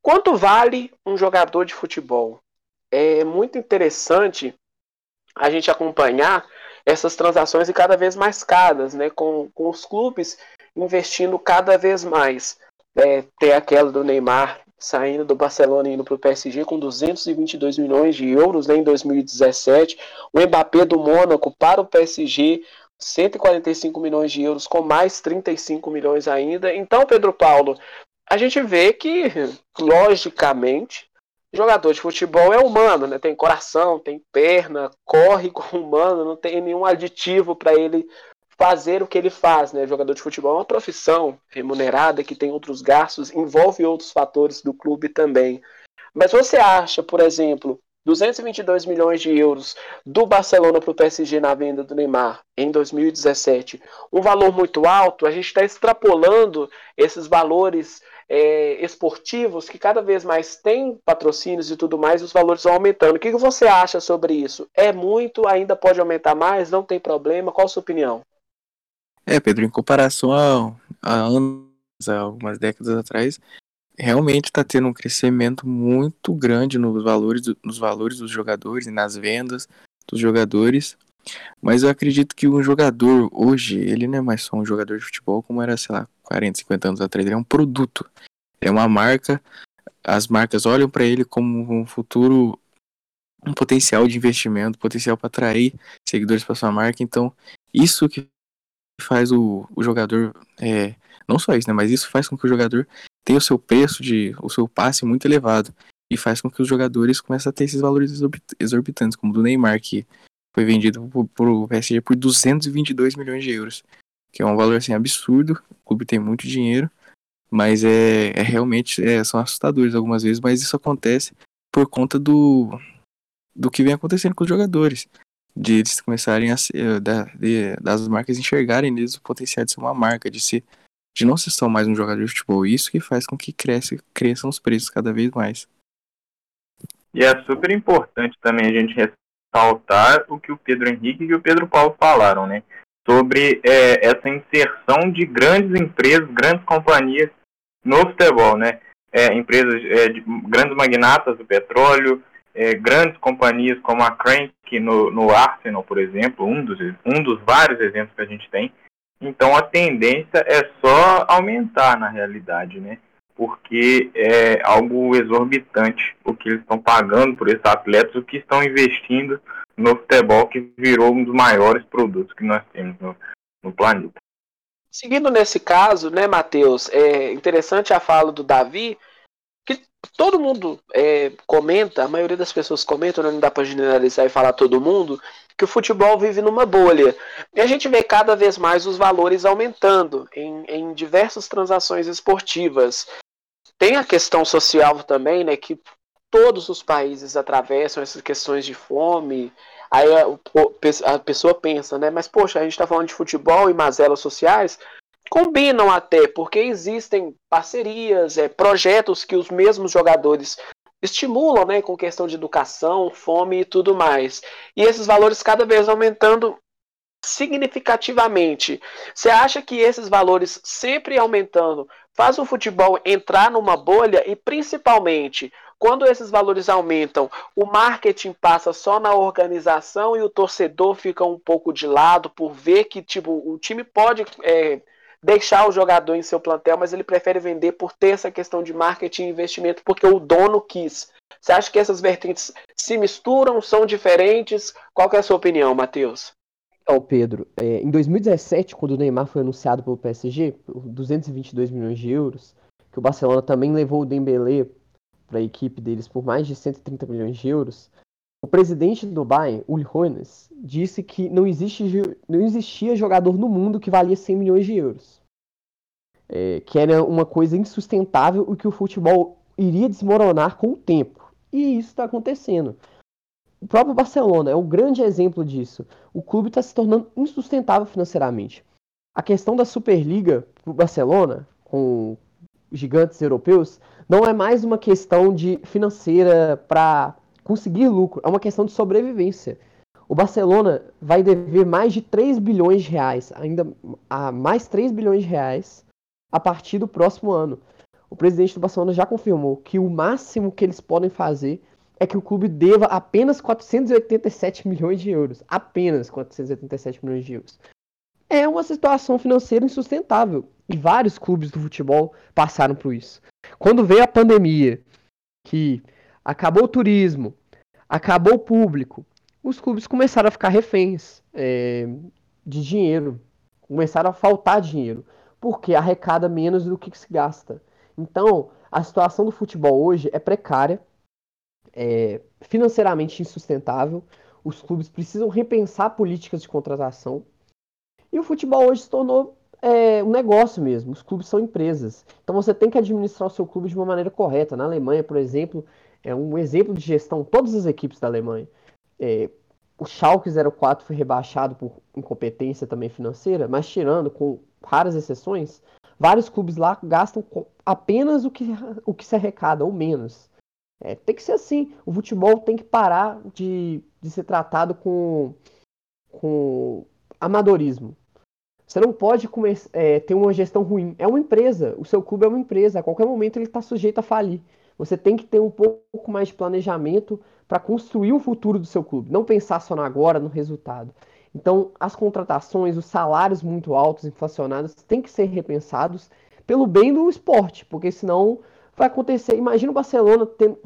Quanto vale um jogador de futebol? É muito interessante a gente acompanhar essas transações e cada vez mais caras, né? Com, com os clubes investindo cada vez mais. É, tem aquela do Neymar saindo do Barcelona e indo para o PSG com 222 milhões de euros né, em 2017. O Mbappé do Mônaco para o PSG, 145 milhões de euros, com mais 35 milhões ainda. Então, Pedro Paulo, a gente vê que, logicamente, jogador de futebol é humano, né? Tem coração, tem perna, corre como humano, não tem nenhum aditivo para ele fazer o que ele faz, né? Jogador de futebol é uma profissão remunerada que tem outros gastos, envolve outros fatores do clube também. Mas você acha, por exemplo, 222 milhões de euros do Barcelona para o PSG na venda do Neymar em 2017, um valor muito alto? A gente está extrapolando esses valores é, esportivos que cada vez mais tem patrocínios e tudo mais, os valores vão aumentando. O que, que você acha sobre isso? É muito? Ainda pode aumentar mais? Não tem problema? Qual a sua opinião? É, Pedro, em comparação a, a anos, a algumas décadas atrás, realmente está tendo um crescimento muito grande nos valores, nos valores dos jogadores e nas vendas dos jogadores. Mas eu acredito que um jogador hoje, ele não é mais só um jogador de futebol como era, sei lá, 40, 50 anos atrás. Ele é um produto. É uma marca. As marcas olham para ele como um futuro, um potencial de investimento, potencial para atrair seguidores para sua marca. Então, isso que faz o, o jogador. É, não só isso, né? Mas isso faz com que o jogador tenha o seu preço de. o seu passe muito elevado. E faz com que os jogadores comecem a ter esses valores exorbitantes, como o do Neymar, que foi vendido por, o PSG por 222 milhões de euros. Que é um valor assim absurdo. O clube tem muito dinheiro. Mas é, é realmente. É, são assustadores algumas vezes, mas isso acontece por conta do, do que vem acontecendo com os jogadores de eles começarem a ser, eh, de, das marcas enxergarem neles o potencial de ser uma marca, de ser de não ser só mais um jogador de futebol. Isso que faz com que cresçam os preços cada vez mais. E é super importante também a gente ressaltar o que o Pedro Henrique e o Pedro Paulo falaram, né? Sobre é, essa inserção de grandes empresas, grandes companhias no futebol, né? É, empresas, é, de, grandes magnatas do petróleo, é, grandes companhias como a Crank no, no Arsenal, por exemplo, um dos, um dos vários exemplos que a gente tem. Então a tendência é só aumentar na realidade, né? Porque é algo exorbitante o que eles estão pagando por esses atletas, o que estão investindo no futebol, que virou um dos maiores produtos que nós temos no, no planeta. Seguindo nesse caso, né, Matheus, é interessante a fala do Davi, todo mundo é, comenta, a maioria das pessoas comentam, né, não dá para generalizar e falar todo mundo, que o futebol vive numa bolha. E a gente vê cada vez mais os valores aumentando em, em diversas transações esportivas. Tem a questão social também, né, que todos os países atravessam essas questões de fome. Aí a, a pessoa pensa, né, mas poxa, a gente está falando de futebol e mazelas sociais, combinam até, porque existem parcerias, é, projetos que os mesmos jogadores estimulam, né, com questão de educação, fome e tudo mais. E esses valores cada vez aumentando significativamente. Você acha que esses valores sempre aumentando faz o futebol entrar numa bolha e principalmente quando esses valores aumentam, o marketing passa só na organização e o torcedor fica um pouco de lado por ver que tipo, o time pode é, deixar o jogador em seu plantel, mas ele prefere vender por ter essa questão de marketing e investimento porque o dono quis. Você acha que essas vertentes se misturam, são diferentes? Qual é a sua opinião, Matheus? Então, Pedro, é, em 2017, quando o Neymar foi anunciado pelo PSG, por 222 milhões de euros, que o Barcelona também levou o Dembélé para a equipe deles por mais de 130 milhões de euros, o presidente do Bayern, Uli Hoeneß, disse que não, existe, não existia jogador no mundo que valia 100 milhões de euros. É, que era uma coisa insustentável e que o futebol iria desmoronar com o tempo. E isso está acontecendo. O próprio Barcelona é um grande exemplo disso. O clube está se tornando insustentável financeiramente. A questão da Superliga para o Barcelona, com gigantes europeus, não é mais uma questão de financeira para conseguir lucro, é uma questão de sobrevivência. O Barcelona vai dever mais de 3 bilhões de reais, ainda a mais 3 bilhões de reais a partir do próximo ano. O presidente do Barcelona já confirmou que o máximo que eles podem fazer é que o clube deva apenas 487 milhões de euros. Apenas 487 milhões de euros. É uma situação financeira insustentável. E vários clubes do futebol passaram por isso. Quando veio a pandemia, que acabou o turismo, acabou o público, os clubes começaram a ficar reféns é, de dinheiro. Começaram a faltar dinheiro. Porque arrecada menos do que se gasta. Então, a situação do futebol hoje é precária é, financeiramente insustentável. Os clubes precisam repensar políticas de contratação. E o futebol hoje se tornou é, um negócio mesmo. Os clubes são empresas. Então você tem que administrar o seu clube de uma maneira correta. Na Alemanha, por exemplo, é um exemplo de gestão. Todas as equipes da Alemanha. É, o Schalke 04 foi rebaixado por incompetência também financeira, mas tirando, com raras exceções, vários clubes lá gastam apenas o que, o que se arrecada, ou menos. É, tem que ser assim. O futebol tem que parar de, de ser tratado com, com amadorismo. Você não pode é, ter uma gestão ruim. É uma empresa. O seu clube é uma empresa. A qualquer momento ele está sujeito a falir. Você tem que ter um pouco mais de planejamento para construir o futuro do seu clube. Não pensar só no agora, no resultado. Então, as contratações, os salários muito altos, inflacionados, têm que ser repensados pelo bem do esporte, porque senão vai acontecer. Imagina o Barcelona tendo,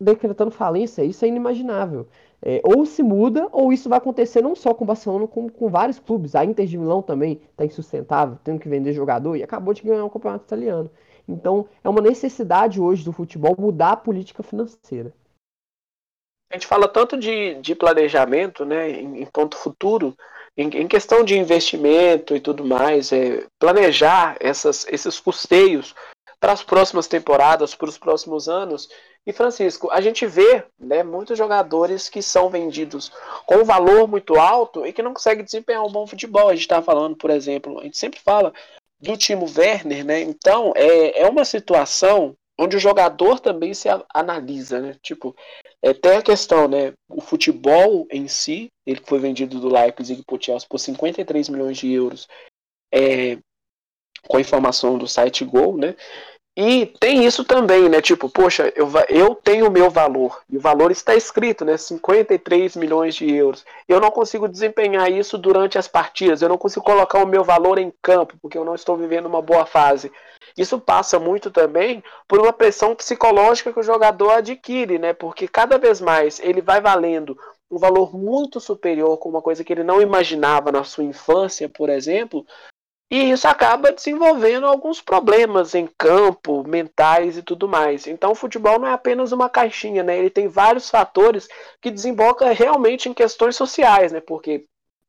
decretando falência, isso é inimaginável. É, ou se muda, ou isso vai acontecer não só com o Barcelona, como com vários clubes. A Inter de Milão também está insustentável, tendo que vender jogador e acabou de ganhar o campeonato italiano. Então, é uma necessidade hoje do futebol mudar a política financeira. A gente fala tanto de, de planejamento, né, em, em ponto futuro, em, em, questão de investimento e tudo mais, é, planejar essas, esses custeios para as próximas temporadas, para os próximos anos. E Francisco, a gente vê né, muitos jogadores que são vendidos com um valor muito alto e que não conseguem desempenhar um bom futebol. A gente está falando, por exemplo, a gente sempre fala do Timo Werner, né? Então é, é uma situação onde o jogador também se analisa, né? Tipo, é, tem a questão, né? O futebol em si, ele foi vendido do Leipzig por Chelsea por 53 milhões de euros, é, com informação do site Gol, né? E tem isso também, né? Tipo, poxa, eu, eu tenho o meu valor. E o valor está escrito, né? 53 milhões de euros. Eu não consigo desempenhar isso durante as partidas. Eu não consigo colocar o meu valor em campo, porque eu não estou vivendo uma boa fase. Isso passa muito também por uma pressão psicológica que o jogador adquire, né? Porque cada vez mais ele vai valendo um valor muito superior com uma coisa que ele não imaginava na sua infância, por exemplo, e isso acaba desenvolvendo alguns problemas em campo, mentais e tudo mais. Então o futebol não é apenas uma caixinha, né? Ele tem vários fatores que desembocam realmente em questões sociais, né? Porque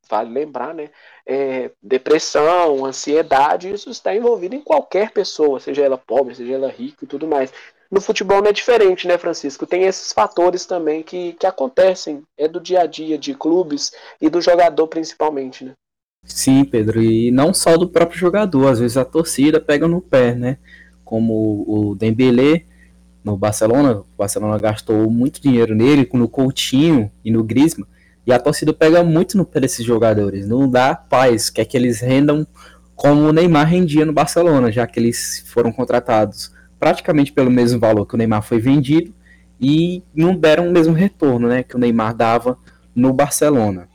vale lembrar, né? É, depressão, ansiedade, isso está envolvido em qualquer pessoa, seja ela pobre, seja ela rica e tudo mais. No futebol não é diferente, né, Francisco? Tem esses fatores também que, que acontecem, é do dia a dia de clubes e do jogador principalmente, né? Sim, Pedro, e não só do próprio jogador, às vezes a torcida pega no pé, né? Como o Dembélé no Barcelona, o Barcelona gastou muito dinheiro nele, no Coutinho e no Griezmann, e a torcida pega muito no pé desses jogadores, não dá paz, quer que eles rendam como o Neymar rendia no Barcelona, já que eles foram contratados praticamente pelo mesmo valor que o Neymar foi vendido, e não deram o mesmo retorno, né, que o Neymar dava no Barcelona.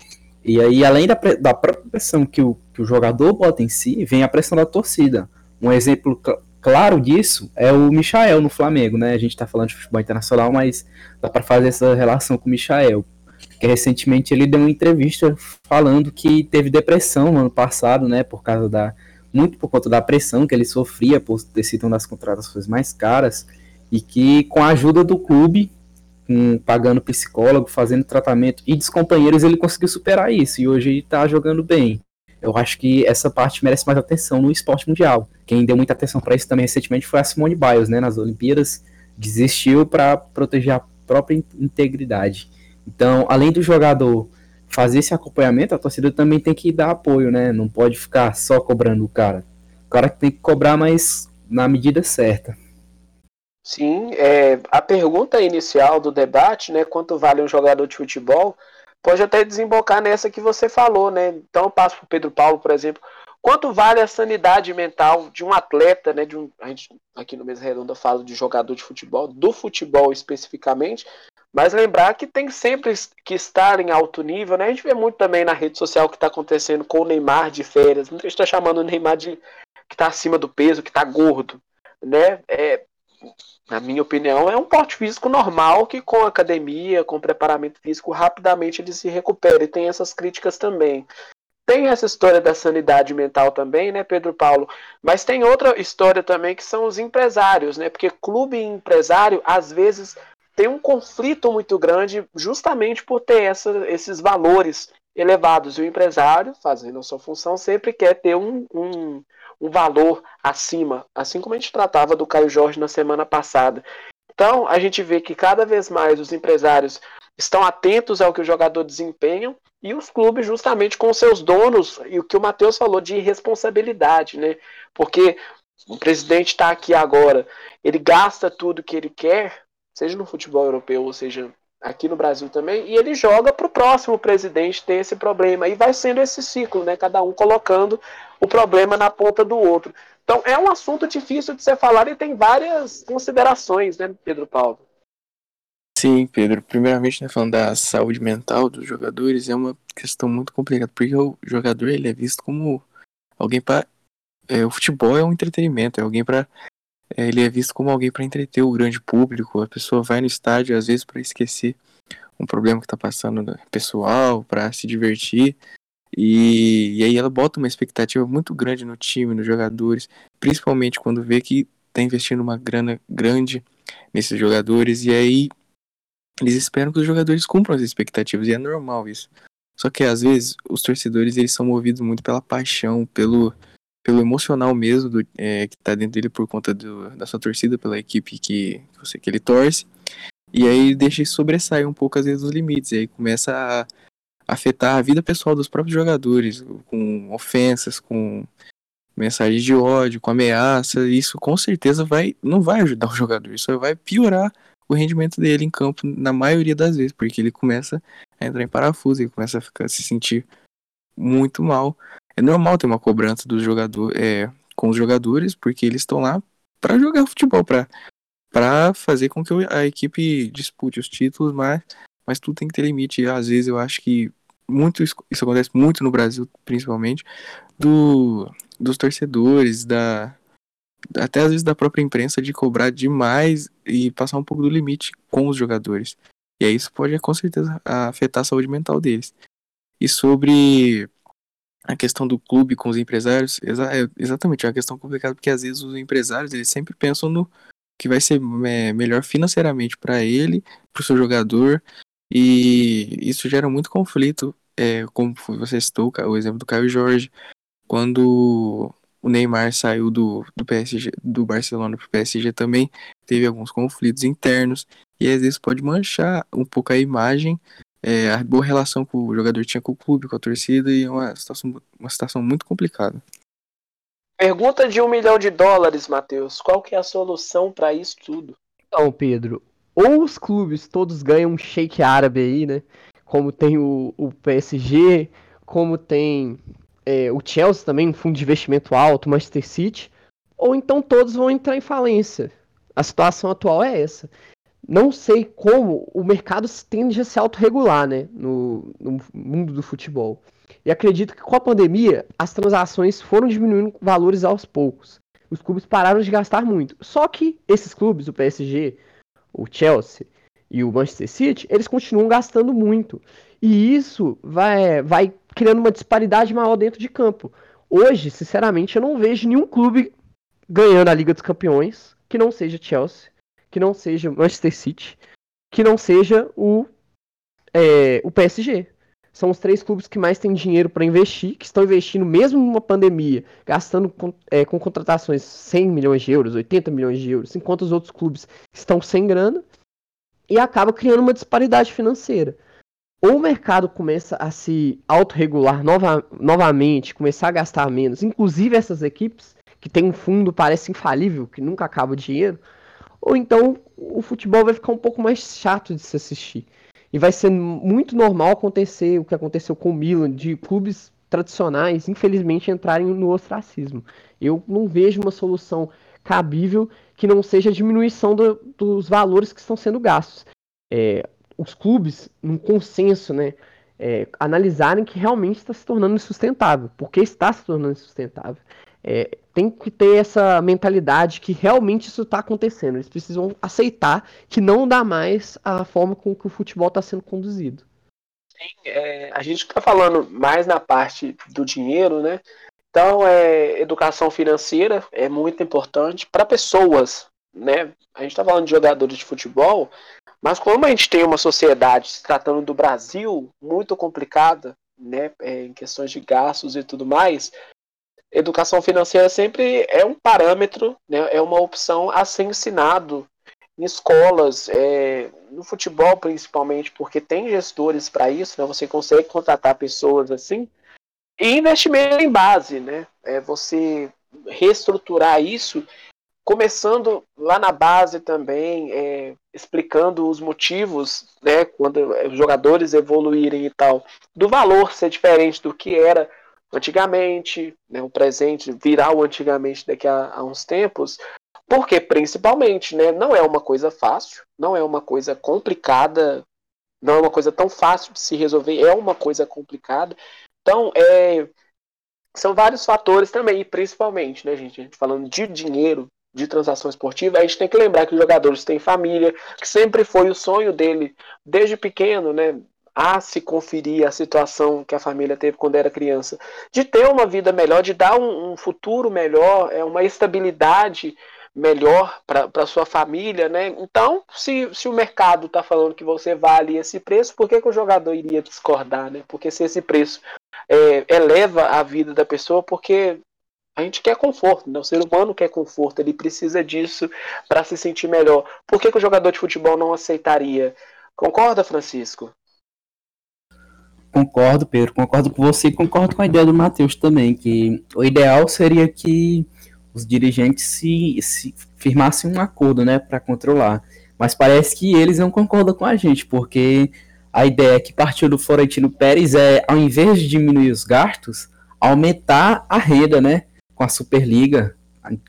E aí, além da, da própria pressão que o, que o jogador bota em si, vem a pressão da torcida. Um exemplo cl claro disso é o Michael no Flamengo, né? A gente tá falando de futebol internacional, mas dá para fazer essa relação com o Michael. Que recentemente ele deu uma entrevista falando que teve depressão no ano passado, né? Por causa da. Muito por conta da pressão que ele sofria por ter sido uma das contratações mais caras. E que com a ajuda do clube, com, pagando psicólogo, fazendo tratamento e dos companheiros, ele conseguiu superar isso e hoje ele tá jogando bem. Eu acho que essa parte merece mais atenção no esporte mundial. Quem deu muita atenção para isso também recentemente foi a Simone Biles, né, nas Olimpíadas, desistiu para proteger a própria integridade. Então, além do jogador fazer esse acompanhamento, a torcida também tem que dar apoio, né? Não pode ficar só cobrando o cara. O cara tem que cobrar, mas na medida certa. Sim, é, a pergunta inicial do debate, né, quanto vale um jogador de futebol, pode até desembocar nessa que você falou, né? Então eu passo para o Pedro Paulo, por exemplo, quanto vale a sanidade mental de um atleta, né? De um, a gente aqui no Mesa Redonda fala de jogador de futebol, do futebol especificamente, mas lembrar que tem sempre que estar em alto nível, né? A gente vê muito também na rede social o que está acontecendo com o Neymar de férias. Muita gente está chamando o Neymar de que está acima do peso, que está gordo, né? É, na minha opinião, é um porte físico normal que com academia, com preparamento físico, rapidamente ele se recupera. E tem essas críticas também. Tem essa história da sanidade mental também, né, Pedro Paulo? Mas tem outra história também que são os empresários, né? Porque clube e empresário, às vezes, tem um conflito muito grande justamente por ter essa, esses valores elevados. E o empresário, fazendo a sua função, sempre quer ter um, um um valor acima, assim como a gente tratava do Caio Jorge na semana passada. Então, a gente vê que cada vez mais os empresários estão atentos ao que o jogador desempenha e os clubes justamente com seus donos e o que o Matheus falou de irresponsabilidade, né? Porque o presidente está aqui agora, ele gasta tudo que ele quer, seja no futebol europeu ou seja aqui no Brasil também, e ele joga para o próximo presidente ter esse problema. E vai sendo esse ciclo, né? Cada um colocando o problema na ponta do outro. Então é um assunto difícil de ser falado e tem várias considerações, né, Pedro Paulo? Sim, Pedro. Primeiramente, né, falando da saúde mental dos jogadores, é uma questão muito complicada, porque o jogador ele é visto como alguém para é, o futebol é um entretenimento, é alguém para é, ele é visto como alguém para entreter o grande público. A pessoa vai no estádio às vezes para esquecer um problema que está passando pessoal, para se divertir. E, e aí ela bota uma expectativa muito grande no time, nos jogadores, principalmente quando vê que está investindo uma grana grande nesses jogadores, e aí eles esperam que os jogadores cumpram as expectativas, e é normal isso. Só que às vezes os torcedores eles são movidos muito pela paixão, pelo, pelo emocional mesmo do, é, que está dentro dele por conta do, da sua torcida, pela equipe que, que, você, que ele torce. E aí deixa sobressair um pouco às vezes os limites. E aí começa a afetar a vida pessoal dos próprios jogadores, com ofensas, com mensagens de ódio, com ameaça, isso com certeza vai não vai ajudar o jogador, isso vai piorar o rendimento dele em campo na maioria das vezes, porque ele começa a entrar em parafuso, ele começa a ficar a se sentir muito mal. É normal ter uma cobrança dos jogadores é, com os jogadores, porque eles estão lá para jogar futebol, para para fazer com que a equipe dispute os títulos, mas mas tudo tem que ter limite. Às vezes eu acho que muito isso acontece muito no Brasil, principalmente, do, dos torcedores, da até às vezes da própria imprensa de cobrar demais e passar um pouco do limite com os jogadores. E aí isso pode com certeza afetar a saúde mental deles. E sobre a questão do clube com os empresários, exa é exatamente, é uma questão complicada porque às vezes os empresários eles sempre pensam no que vai ser é, melhor financeiramente para ele, para o seu jogador, e isso gera muito conflito, é, como você citou o exemplo do Caio Jorge, quando o Neymar saiu do, do PSG, do Barcelona para o PSG também, teve alguns conflitos internos, e às vezes pode manchar um pouco a imagem, é, a boa relação que o jogador tinha com o clube, com a torcida, e é uma situação, uma situação muito complicada. Pergunta de um milhão de dólares, Matheus. Qual que é a solução para isso tudo? Então, Pedro, ou os clubes todos ganham um shake árabe aí, né? Como tem o, o PSG, como tem é, o Chelsea também, um fundo de investimento alto, Manchester City, ou então todos vão entrar em falência. A situação atual é essa. não sei como o mercado tende a se autorregular né, no, no mundo do futebol. E acredito que com a pandemia as transações foram diminuindo valores aos poucos. Os clubes pararam de gastar muito. Só que esses clubes, o PSG, o Chelsea e o Manchester City, eles continuam gastando muito. E isso vai, vai criando uma disparidade maior dentro de campo. Hoje, sinceramente, eu não vejo nenhum clube ganhando a Liga dos Campeões que não seja Chelsea, que não seja Manchester City, que não seja o, é, o PSG. São os três clubes que mais têm dinheiro para investir, que estão investindo mesmo numa pandemia, gastando com, é, com contratações 100 milhões de euros, 80 milhões de euros, enquanto os outros clubes estão sem grana, e acaba criando uma disparidade financeira. Ou o mercado começa a se autorregular nova, novamente, começar a gastar menos, inclusive essas equipes que têm um fundo parece infalível, que nunca acaba o dinheiro, ou então o futebol vai ficar um pouco mais chato de se assistir. E vai ser muito normal acontecer o que aconteceu com o Milan, de clubes tradicionais, infelizmente, entrarem no ostracismo. Eu não vejo uma solução cabível que não seja a diminuição do, dos valores que estão sendo gastos. É, os clubes, num consenso, né, é, analisarem que realmente está se tornando insustentável, porque está se tornando insustentável. É, tem que ter essa mentalidade que realmente isso está acontecendo. Eles precisam aceitar que não dá mais a forma com que o futebol está sendo conduzido. Sim, é, a gente está falando mais na parte do dinheiro, né? Então, é, educação financeira é muito importante para pessoas, né? A gente está falando de jogadores de futebol, mas como a gente tem uma sociedade se tratando do Brasil muito complicada, né, é, em questões de gastos e tudo mais, educação financeira sempre é um parâmetro, né, é uma opção a ser ensinado em escolas, é, no futebol principalmente, porque tem gestores para isso, né, você consegue contratar pessoas assim, e investimento em base, né, é você reestruturar isso, começando lá na base também, é, explicando os motivos, né, quando os jogadores evoluírem e tal, do valor ser diferente do que era antigamente, né, o presente virar o antigamente daqui a, a uns tempos, porque principalmente, né, não é uma coisa fácil, não é uma coisa complicada, não é uma coisa tão fácil de se resolver, é uma coisa complicada. Então, é, são vários fatores também, e principalmente, né, gente, a gente falando de dinheiro, de transação esportiva, a gente tem que lembrar que os jogadores têm família, que sempre foi o sonho dele desde pequeno, né? A se conferir a situação que a família teve quando era criança, de ter uma vida melhor, de dar um, um futuro melhor, é uma estabilidade melhor para sua família, né? Então, se, se o mercado está falando que você vale esse preço, por que, que o jogador iria discordar, né? Porque se esse preço é, eleva a vida da pessoa, porque a gente quer conforto, né? O ser humano quer conforto, ele precisa disso para se sentir melhor. Por que, que o jogador de futebol não aceitaria? Concorda, Francisco? Concordo, Pedro, concordo com você e concordo com a ideia do Matheus também, que o ideal seria que os dirigentes se, se firmassem um acordo, né, para controlar. Mas parece que eles não concordam com a gente, porque a ideia que partiu do Florentino Pérez é, ao invés de diminuir os gastos, aumentar a renda, né, com a Superliga,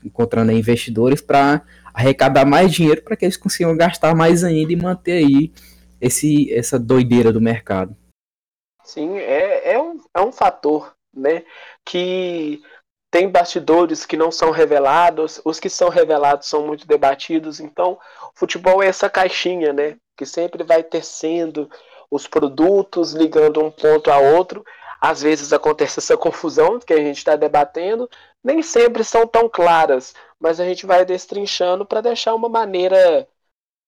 encontrando investidores para arrecadar mais dinheiro para que eles consigam gastar mais ainda e manter aí esse, essa doideira do mercado. Sim, é, é, um, é um fator, né? Que tem bastidores que não são revelados, os que são revelados são muito debatidos. Então, o futebol é essa caixinha, né? Que sempre vai tecendo os produtos, ligando um ponto a outro. Às vezes acontece essa confusão que a gente está debatendo, nem sempre são tão claras, mas a gente vai destrinchando para deixar uma maneira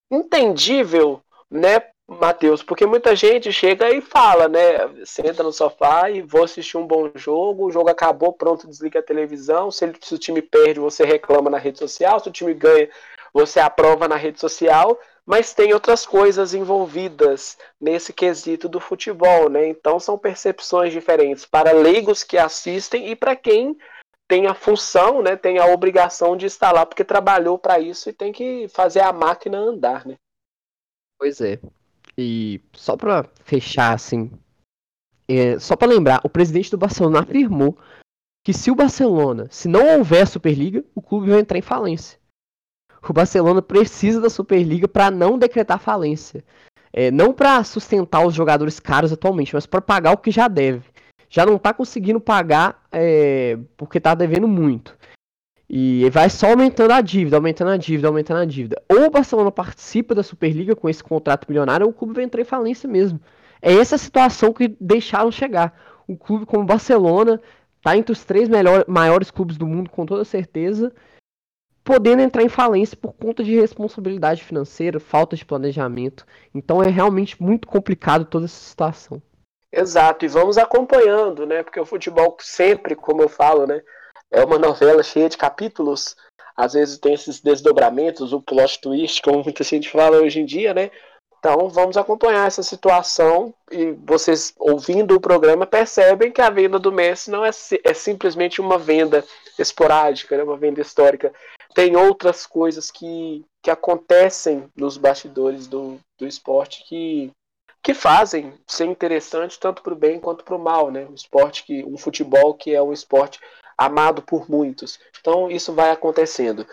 entendível, né, Matheus, porque muita gente chega e fala, né? Senta no sofá e vou assistir um bom jogo, o jogo acabou, pronto, desliga a televisão. Se, ele, se o time perde, você reclama na rede social. Se o time ganha, você aprova na rede social. Mas tem outras coisas envolvidas nesse quesito do futebol, né? Então são percepções diferentes para leigos que assistem e para quem tem a função, né? Tem a obrigação de estar lá porque trabalhou para isso e tem que fazer a máquina andar, né? Pois é. E só para fechar, assim, é, só para lembrar, o presidente do Barcelona afirmou que se o Barcelona, se não houver Superliga, o clube vai entrar em falência. O Barcelona precisa da Superliga para não decretar falência. É, não para sustentar os jogadores caros atualmente, mas para pagar o que já deve. Já não está conseguindo pagar é, porque está devendo muito. E vai só aumentando a dívida, aumentando a dívida, aumentando a dívida. Ou o Barcelona participa da Superliga com esse contrato milionário, ou o clube vai entrar em falência mesmo. É essa situação que deixaram chegar. Um clube como o Barcelona está entre os três melhor, maiores clubes do mundo, com toda certeza, podendo entrar em falência por conta de responsabilidade financeira, falta de planejamento. Então é realmente muito complicado toda essa situação. Exato, e vamos acompanhando, né? Porque o futebol sempre, como eu falo, né? É uma novela cheia de capítulos. Às vezes tem esses desdobramentos, o plot twist, como muita gente fala hoje em dia, né? Então vamos acompanhar essa situação e vocês ouvindo o programa percebem que a venda do Messi não é, é simplesmente uma venda esporádica, né? uma venda histórica. Tem outras coisas que, que acontecem nos bastidores do, do esporte que, que fazem ser interessante tanto para o bem quanto para o mal, né? Um esporte que, um futebol que é um esporte amado por muitos. Então isso vai acontecendo.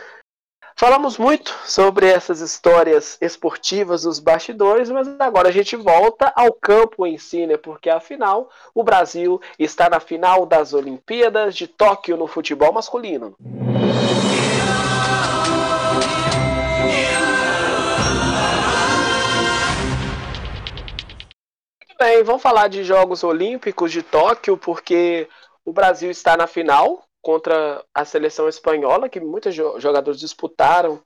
Falamos muito sobre essas histórias esportivas dos bastidores, mas agora a gente volta ao campo em si, né? Porque afinal o Brasil está na final das Olimpíadas de Tóquio no futebol masculino. Bem, vamos falar de Jogos Olímpicos de Tóquio, porque o Brasil está na final contra a seleção espanhola, que muitos jogadores disputaram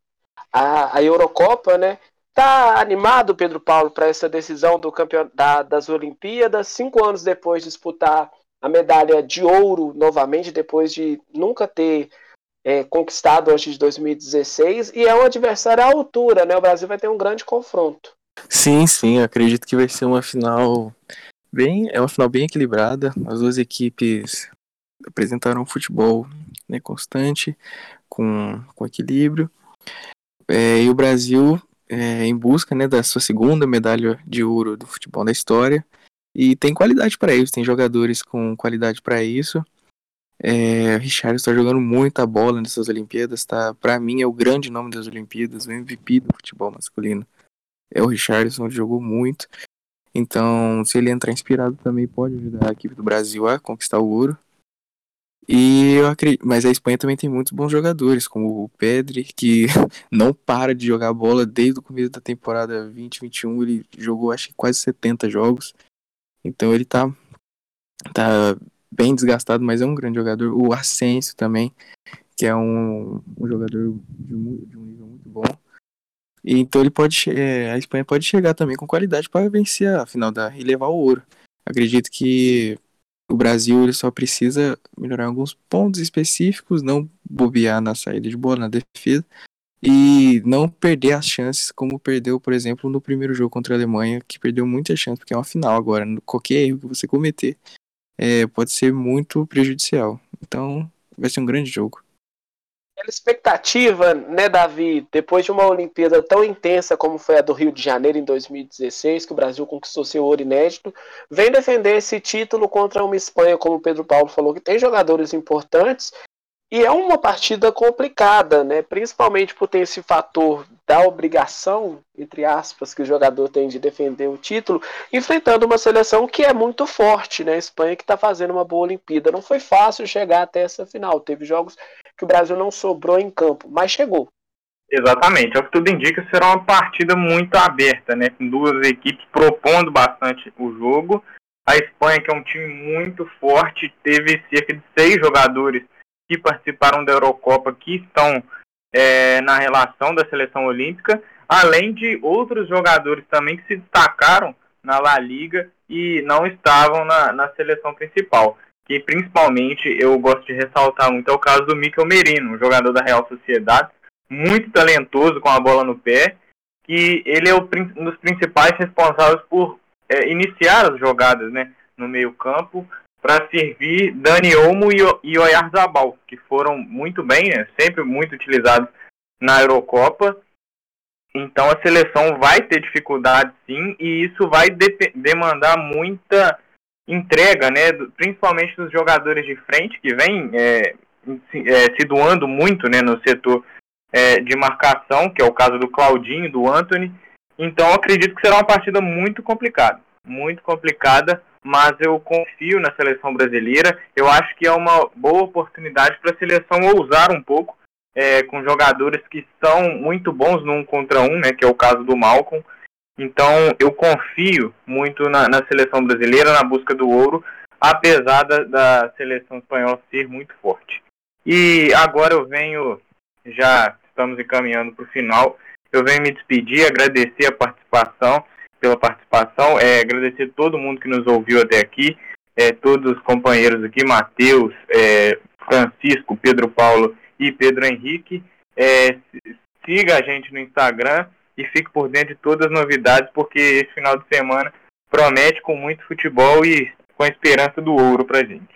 a, a Eurocopa, né? Tá animado, Pedro Paulo, para essa decisão do campeão da, das Olimpíadas, cinco anos depois de disputar a medalha de ouro novamente, depois de nunca ter é, conquistado antes de 2016, e é um adversário à altura, né? O Brasil vai ter um grande confronto. Sim, sim, acredito que vai ser uma final bem, é uma final bem equilibrada. As duas equipes apresentaram um futebol né, constante, com, com equilíbrio. É, e o Brasil é, em busca né, da sua segunda medalha de ouro do futebol da história. E tem qualidade para isso, tem jogadores com qualidade para isso. É, Richard está jogando muita bola nessas Olimpíadas, tá? Para mim é o grande nome das Olimpíadas, o MVP do futebol masculino. É o Richardson, jogou muito. Então, se ele entrar inspirado também pode ajudar a equipe do Brasil a conquistar o ouro. E eu acredito, mas a Espanha também tem muitos bons jogadores, como o Pedri, que não para de jogar bola desde o começo da temporada 2021, ele jogou acho que quase 70 jogos. Então ele tá tá bem desgastado, mas é um grande jogador. O Asensio também, que é um, um jogador de, de, um nível muito bom. Então ele pode é, a Espanha pode chegar também com qualidade para vencer a final da e levar o ouro. Acredito que o Brasil ele só precisa melhorar alguns pontos específicos, não bobear na saída de bola, na defesa, e não perder as chances como perdeu, por exemplo, no primeiro jogo contra a Alemanha, que perdeu muita chance, porque é uma final agora. Qualquer erro que você cometer é, pode ser muito prejudicial. Então, vai ser um grande jogo. Aquela expectativa, né, Davi, depois de uma Olimpíada tão intensa como foi a do Rio de Janeiro em 2016, que o Brasil conquistou seu ouro inédito, vem defender esse título contra uma Espanha, como o Pedro Paulo falou, que tem jogadores importantes e é uma partida complicada, né? Principalmente por ter esse fator da obrigação, entre aspas, que o jogador tem de defender o título, enfrentando uma seleção que é muito forte, né? A Espanha que está fazendo uma boa Olimpíada. Não foi fácil chegar até essa final. Teve jogos que o Brasil não sobrou em campo, mas chegou. Exatamente. É o que tudo indica, será uma partida muito aberta, né? Com duas equipes propondo bastante o jogo. A Espanha, que é um time muito forte, teve cerca de seis jogadores que participaram da Eurocopa que estão é, na relação da seleção olímpica, além de outros jogadores também que se destacaram na La Liga e não estavam na, na seleção principal. Que principalmente eu gosto de ressaltar muito é o caso do Mikel Merino, um jogador da Real Sociedade, muito talentoso com a bola no pé, que ele é o, um dos principais responsáveis por é, iniciar as jogadas né, no meio campo, para servir Dani Olmo e Oyarzabal, que foram muito bem, né, sempre muito utilizados na Eurocopa. Então a seleção vai ter dificuldade sim, e isso vai de demandar muita entrega, né, principalmente dos jogadores de frente que vêm é, se, é, se doando muito né, no setor é, de marcação, que é o caso do Claudinho, do Anthony. Então acredito que será uma partida muito complicada, muito complicada, mas eu confio na seleção brasileira. Eu acho que é uma boa oportunidade para a seleção ousar um pouco é, com jogadores que são muito bons no um contra um, né, que é o caso do Malcolm. Então eu confio muito na, na seleção brasileira na busca do ouro, apesar da, da seleção espanhola ser muito forte. E agora eu venho, já estamos encaminhando para o final, eu venho me despedir, agradecer a participação, pela participação, é, agradecer todo mundo que nos ouviu até aqui, é, todos os companheiros aqui, Matheus, é, Francisco, Pedro Paulo e Pedro Henrique. É, siga a gente no Instagram e fique por dentro de todas as novidades, porque esse final de semana promete com muito futebol e com a esperança do ouro pra gente.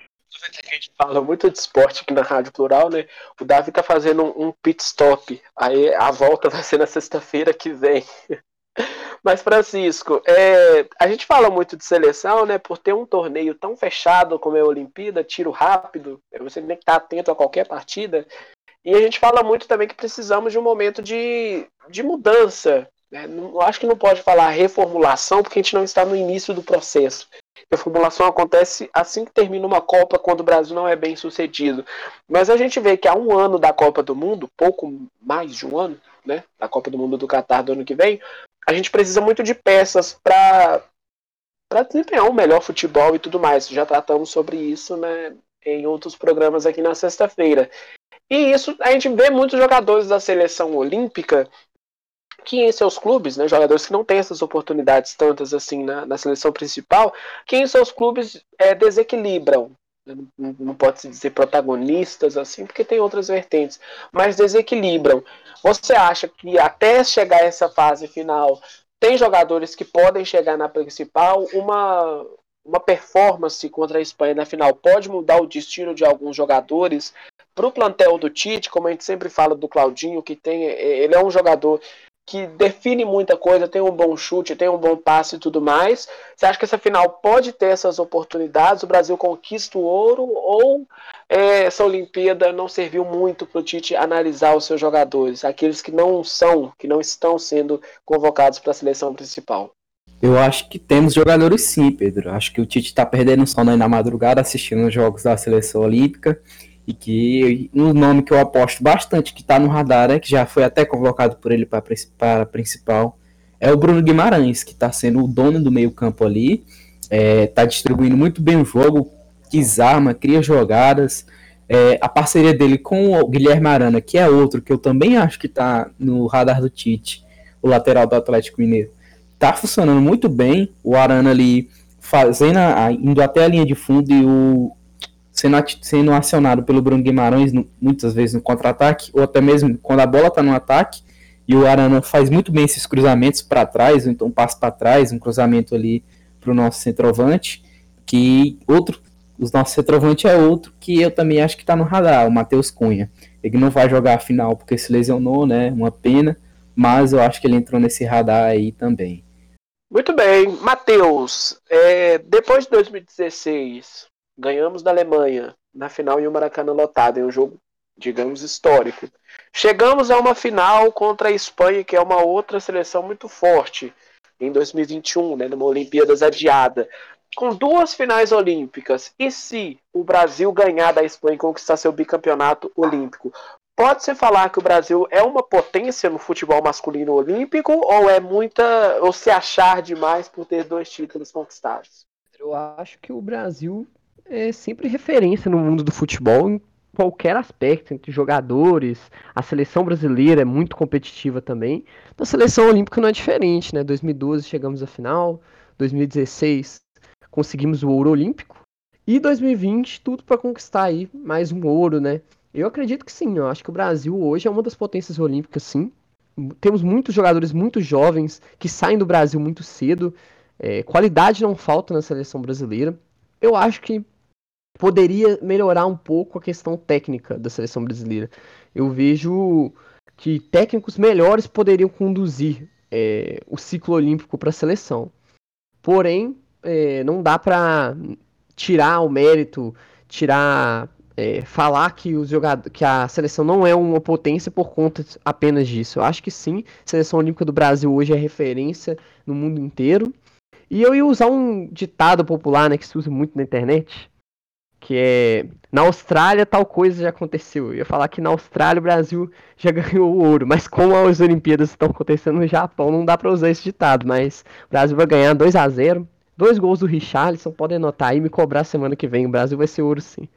A gente fala muito de esporte aqui na Rádio Plural, né? O Davi tá fazendo um, pit stop. Aí a volta vai ser na sexta-feira que vem. Mas, Francisco, é, a gente fala muito de seleção, né? Por ter um torneio tão fechado como é a Olimpíada, tiro rápido, você tem que estar atento a qualquer partida. E a gente fala muito também que precisamos de um momento de, de mudança. Né? Não, acho que não pode falar reformulação, porque a gente não está no início do processo. Reformulação acontece assim que termina uma Copa, quando o Brasil não é bem sucedido. Mas a gente vê que há um ano da Copa do Mundo, pouco mais de um ano, né? Da Copa do Mundo do Catar do ano que vem, a gente precisa muito de peças para para desempenhar um melhor futebol e tudo mais. Já tratamos sobre isso né, em outros programas aqui na sexta-feira. E isso a gente vê muitos jogadores da seleção olímpica que em seus clubes, né, jogadores que não têm essas oportunidades tantas assim na, na seleção principal, que em seus clubes é, desequilibram. Não, pode se dizer protagonistas assim, porque tem outras vertentes, mas desequilibram. Você acha que até chegar a essa fase final tem jogadores que podem chegar na principal? Uma, uma performance contra a Espanha na final pode mudar o destino de alguns jogadores? Para o plantel do Tite, como a gente sempre fala do Claudinho, que tem, ele é um jogador que define muita coisa, tem um bom chute, tem um bom passe e tudo mais. Você acha que essa final pode ter essas oportunidades? O Brasil conquista o ouro ou é, essa Olimpíada não serviu muito para o Tite analisar os seus jogadores, aqueles que não são, que não estão sendo convocados para a seleção principal? Eu acho que temos jogadores sim, Pedro. Acho que o Tite está perdendo sono aí na madrugada assistindo os jogos da seleção olímpica e que um nome que eu aposto bastante que está no radar, é que já foi até convocado por ele para a principal, é o Bruno Guimarães, que está sendo o dono do meio campo ali, está é, tá distribuindo muito bem o jogo, desarma, cria jogadas, é, a parceria dele com o Guilherme Arana, que é outro que eu também acho que está no radar do Tite, o lateral do Atlético Mineiro, está funcionando muito bem, o Arana ali fazendo a, indo até a linha de fundo e o sendo, sendo acionado pelo Bruno Guimarães no, muitas vezes no contra-ataque, ou até mesmo quando a bola está no ataque, e o Arana faz muito bem esses cruzamentos para trás, ou então um passo para trás, um cruzamento ali para o nosso centroavante, que outro, o nosso centroavante é outro que eu também acho que está no radar, o Matheus Cunha. Ele não vai jogar a final porque se lesionou, né? Uma pena, mas eu acho que ele entrou nesse radar aí também. Muito bem, Matheus, é, depois de 2016, ganhamos da Alemanha na final em um Maracanã lotado, em um jogo, digamos, histórico. Chegamos a uma final contra a Espanha, que é uma outra seleção muito forte, em 2021, né, numa Olimpíadas adiada. Com duas finais olímpicas, e se o Brasil ganhar da Espanha e conquistar seu bicampeonato olímpico, pode-se falar que o Brasil é uma potência no futebol masculino olímpico ou é muita ou se achar demais por ter dois títulos conquistados? Eu acho que o Brasil é sempre referência no mundo do futebol em qualquer aspecto, entre jogadores, a seleção brasileira é muito competitiva também. A seleção olímpica não é diferente, né? 2012 chegamos à final, 2016 conseguimos o ouro olímpico e 2020 tudo para conquistar aí mais um ouro, né? Eu acredito que sim, eu acho que o Brasil hoje é uma das potências olímpicas, sim. Temos muitos jogadores muito jovens que saem do Brasil muito cedo. É, qualidade não falta na seleção brasileira. Eu acho que poderia melhorar um pouco a questão técnica da seleção brasileira. Eu vejo que técnicos melhores poderiam conduzir é, o ciclo olímpico para a seleção. Porém, é, não dá para tirar o mérito, tirar é, falar que, os jogadores, que a seleção não é uma potência por conta apenas disso. Eu acho que sim, a seleção olímpica do Brasil hoje é referência no mundo inteiro. E eu ia usar um ditado popular, né, que se usa muito na internet, que é na Austrália tal coisa já aconteceu. Eu ia falar que na Austrália o Brasil já ganhou o ouro, mas como as Olimpíadas estão acontecendo no Japão, não dá para usar esse ditado, mas o Brasil vai ganhar 2 a 0. Dois gols do Richarlison, podem anotar aí e me cobrar semana que vem. O Brasil vai ser ouro sim.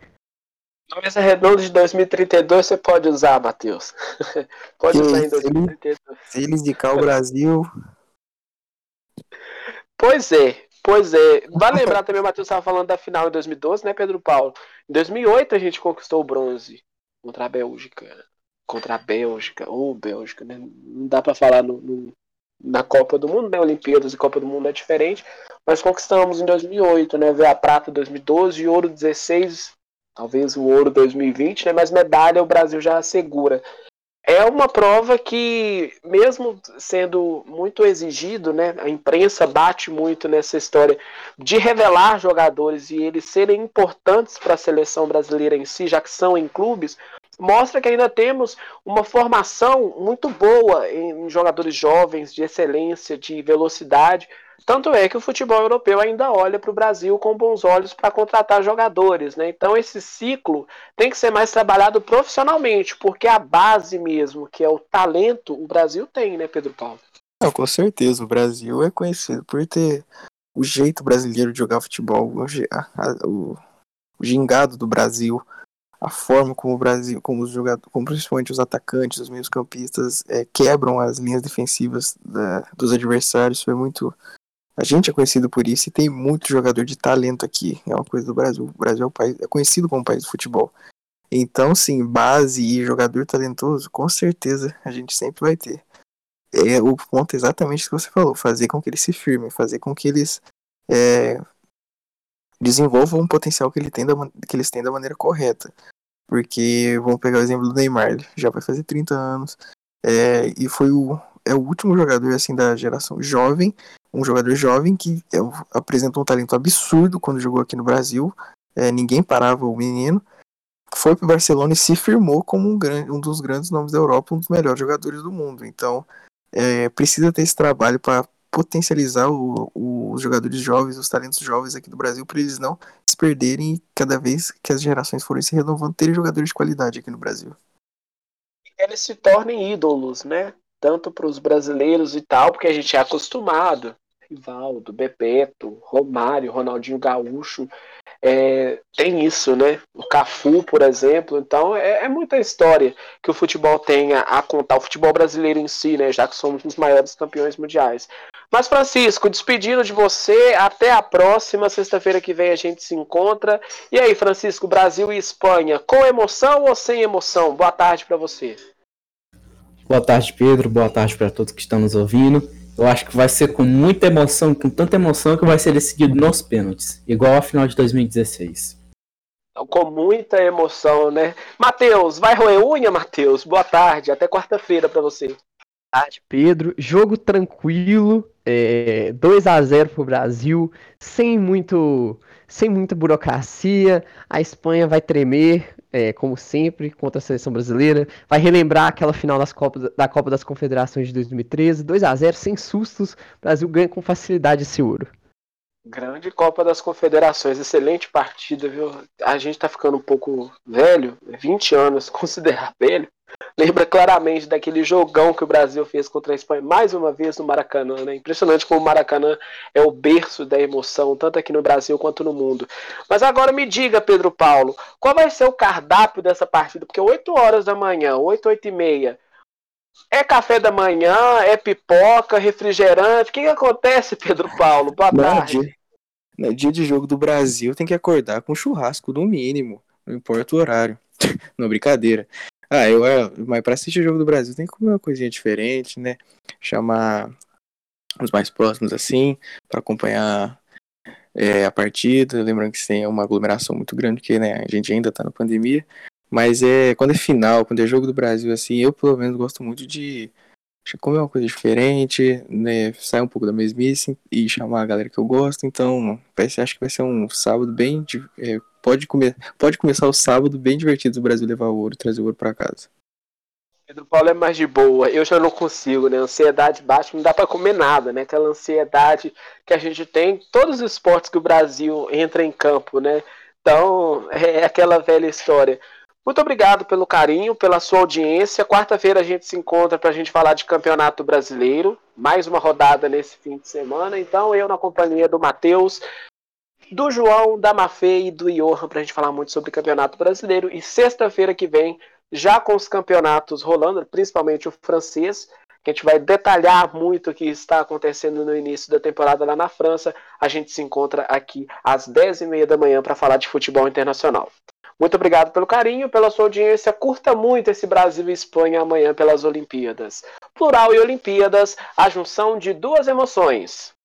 Na mesa redonda de 2032 você pode usar, Matheus. pode usar em eles- 2032. Se ele indicar o Brasil, Pois é, pois é. Vale lembrar também, o Matheus estava falando da final em 2012, né, Pedro Paulo? Em 2008 a gente conquistou o bronze contra a Bélgica. Contra a Bélgica. Ô, Bélgica, né? Não dá pra falar no, no- na Copa do Mundo, né? Olimpíadas e Copa do Mundo é diferente. Mas conquistamos em 2008, né? Veio a prata 2012 e ouro 16. Talvez o ouro 2020, né? Mas medalha o Brasil já assegura. É uma prova que, mesmo sendo muito exigido, né, a imprensa bate muito nessa história de revelar jogadores e eles serem importantes para a seleção brasileira em si, já que são em clubes, mostra que ainda temos uma formação muito boa em jogadores jovens, de excelência, de velocidade. Tanto é que o futebol europeu ainda olha para o Brasil com bons olhos para contratar jogadores. Né? Então, esse ciclo tem que ser mais trabalhado profissionalmente, porque a base mesmo, que é o talento, o Brasil tem, né, Pedro Paulo? não, com certeza, o Brasil é conhecido por ter o jeito brasileiro de jogar futebol, o, o- o gingado do Brasil, a forma como o Brasil, como os jogadores, como principalmente os atacantes, os meios-campistas é, quebram as linhas defensivas da- dos adversários, foi muito. A gente é conhecido por isso e tem muito jogador de talento aqui. É uma coisa do Brasil. O Brasil é, o país, é conhecido como país do futebol. Então, sim, base e jogador talentoso, com certeza a gente sempre vai ter. É o ponto exatamente que você falou, fazer com que eles se firmem, fazer com que eles é, desenvolvam o potencial que, ele tem da, que eles têm da maneira correta. Porque, vamos pegar o exemplo do Neymar, já vai fazer 30 anos, é, e foi o, é o último jogador assim da geração jovem, um jogador jovem que é, apresentou um talento absurdo quando jogou aqui no Brasil, é, ninguém parava o menino, foi pro Barcelona e se firmou como um, grande, um dos grandes nomes da Europa, um dos melhores jogadores do mundo. Então, é, precisa ter esse trabalho para potencializar o- o- os jogadores jovens, os talentos jovens aqui do Brasil, para eles não se perderem e cada vez que as gerações forem se renovando, terem jogadores de qualidade aqui no Brasil. Eles se tornem ídolos, né? Tanto para os brasileiros e tal, porque a gente é acostumado. Rivaldo, Bebeto, Romário, Ronaldinho Gaúcho, é, tem isso, né? O Cafu, por exemplo. Então é, é muita história que o futebol tem a, a contar, o futebol brasileiro em si, né? Já que somos os maiores campeões mundiais. Mas, Francisco, despedindo de você, até a próxima. Sexta-feira que vem a gente se encontra. E aí, Francisco, Brasil e Espanha, com emoção ou sem emoção? Boa tarde para você. Boa tarde, Pedro. Boa tarde para todos que estão nos ouvindo. Eu acho que vai ser com muita emoção, com tanta emoção que vai ser decidido nos pênaltis, igual a final de 2016. Então, com muita emoção, né? Matheus, vai roer unha, Matheus? Boa tarde, até quarta-feira para você. tarde, Pedro. Jogo tranquilo, é, 2 a 0 pro Brasil, sem muito, sem muita burocracia. A Espanha vai tremer, é, como sempre, contra a seleção brasileira. Vai relembrar aquela final das da Copa das Confederações de 2013, 2 a 0 sem sustos. O Brasil ganha com facilidade esse ouro. Grande Copa das Confederações, excelente partida, viu? A gente tá ficando um pouco velho, 20 anos, considerar velho. Lembra claramente daquele jogão que o Brasil fez contra a Espanha, mais uma vez no Maracanã, né? Impressionante como o Maracanã é o berço da emoção, tanto aqui no Brasil quanto no mundo. Mas agora me diga, Pedro Paulo, qual vai ser o cardápio dessa partida? Porque 8 horas da manhã, 8, 8 e meia, é café da manhã, é pipoca, refrigerante. O que, que acontece, Pedro Paulo? Boa Não, tarde. dia, no dia de jogo do Brasil tem que acordar com churrasco no mínimo, não importa o horário. não, brincadeira. Ah, eu, é, mas pra assistir o jogo do Brasil tem que comer uma coisinha diferente, né? Chamar os mais próximos assim, pra acompanhar é, a partida. Lembrando que tem uma aglomeração muito grande, porque né, a gente ainda tá na pandemia. Mas é quando é final, quando é jogo do Brasil, assim, eu pelo menos gosto muito de comer uma coisa diferente, né? Sair um pouco da mesmice e chamar a galera que eu gosto. Então, acho que vai ser um sábado bem. É, pode, comer, pode começar o sábado bem divertido o Brasil levar o ouro trazer o ouro para casa. Pedro Paulo é mais de boa, eu já não consigo, né? Ansiedade baixa, não dá para comer nada, né? Aquela ansiedade que a gente tem, todos os esportes que o Brasil entra em campo, né? Então, é aquela velha história. Muito obrigado pelo carinho, pela sua audiência. Quarta-feira a gente se encontra para a gente falar de Campeonato Brasileiro. Mais uma rodada nesse fim de semana. Então, eu na companhia do Matheus, do João, da Mafê e do Johan para a gente falar muito sobre Campeonato Brasileiro. E sexta-feira que vem, já com os campeonatos rolando, principalmente o francês, que a gente vai detalhar muito o que está acontecendo no início da temporada lá na França. A gente se encontra aqui às 10h30 da manhã para falar de futebol internacional. Muito obrigado pelo carinho, pela sua audiência. Curta muito esse Brasil e Espanha amanhã pelas Olimpíadas. Plural e Olimpíadas, a junção de duas emoções.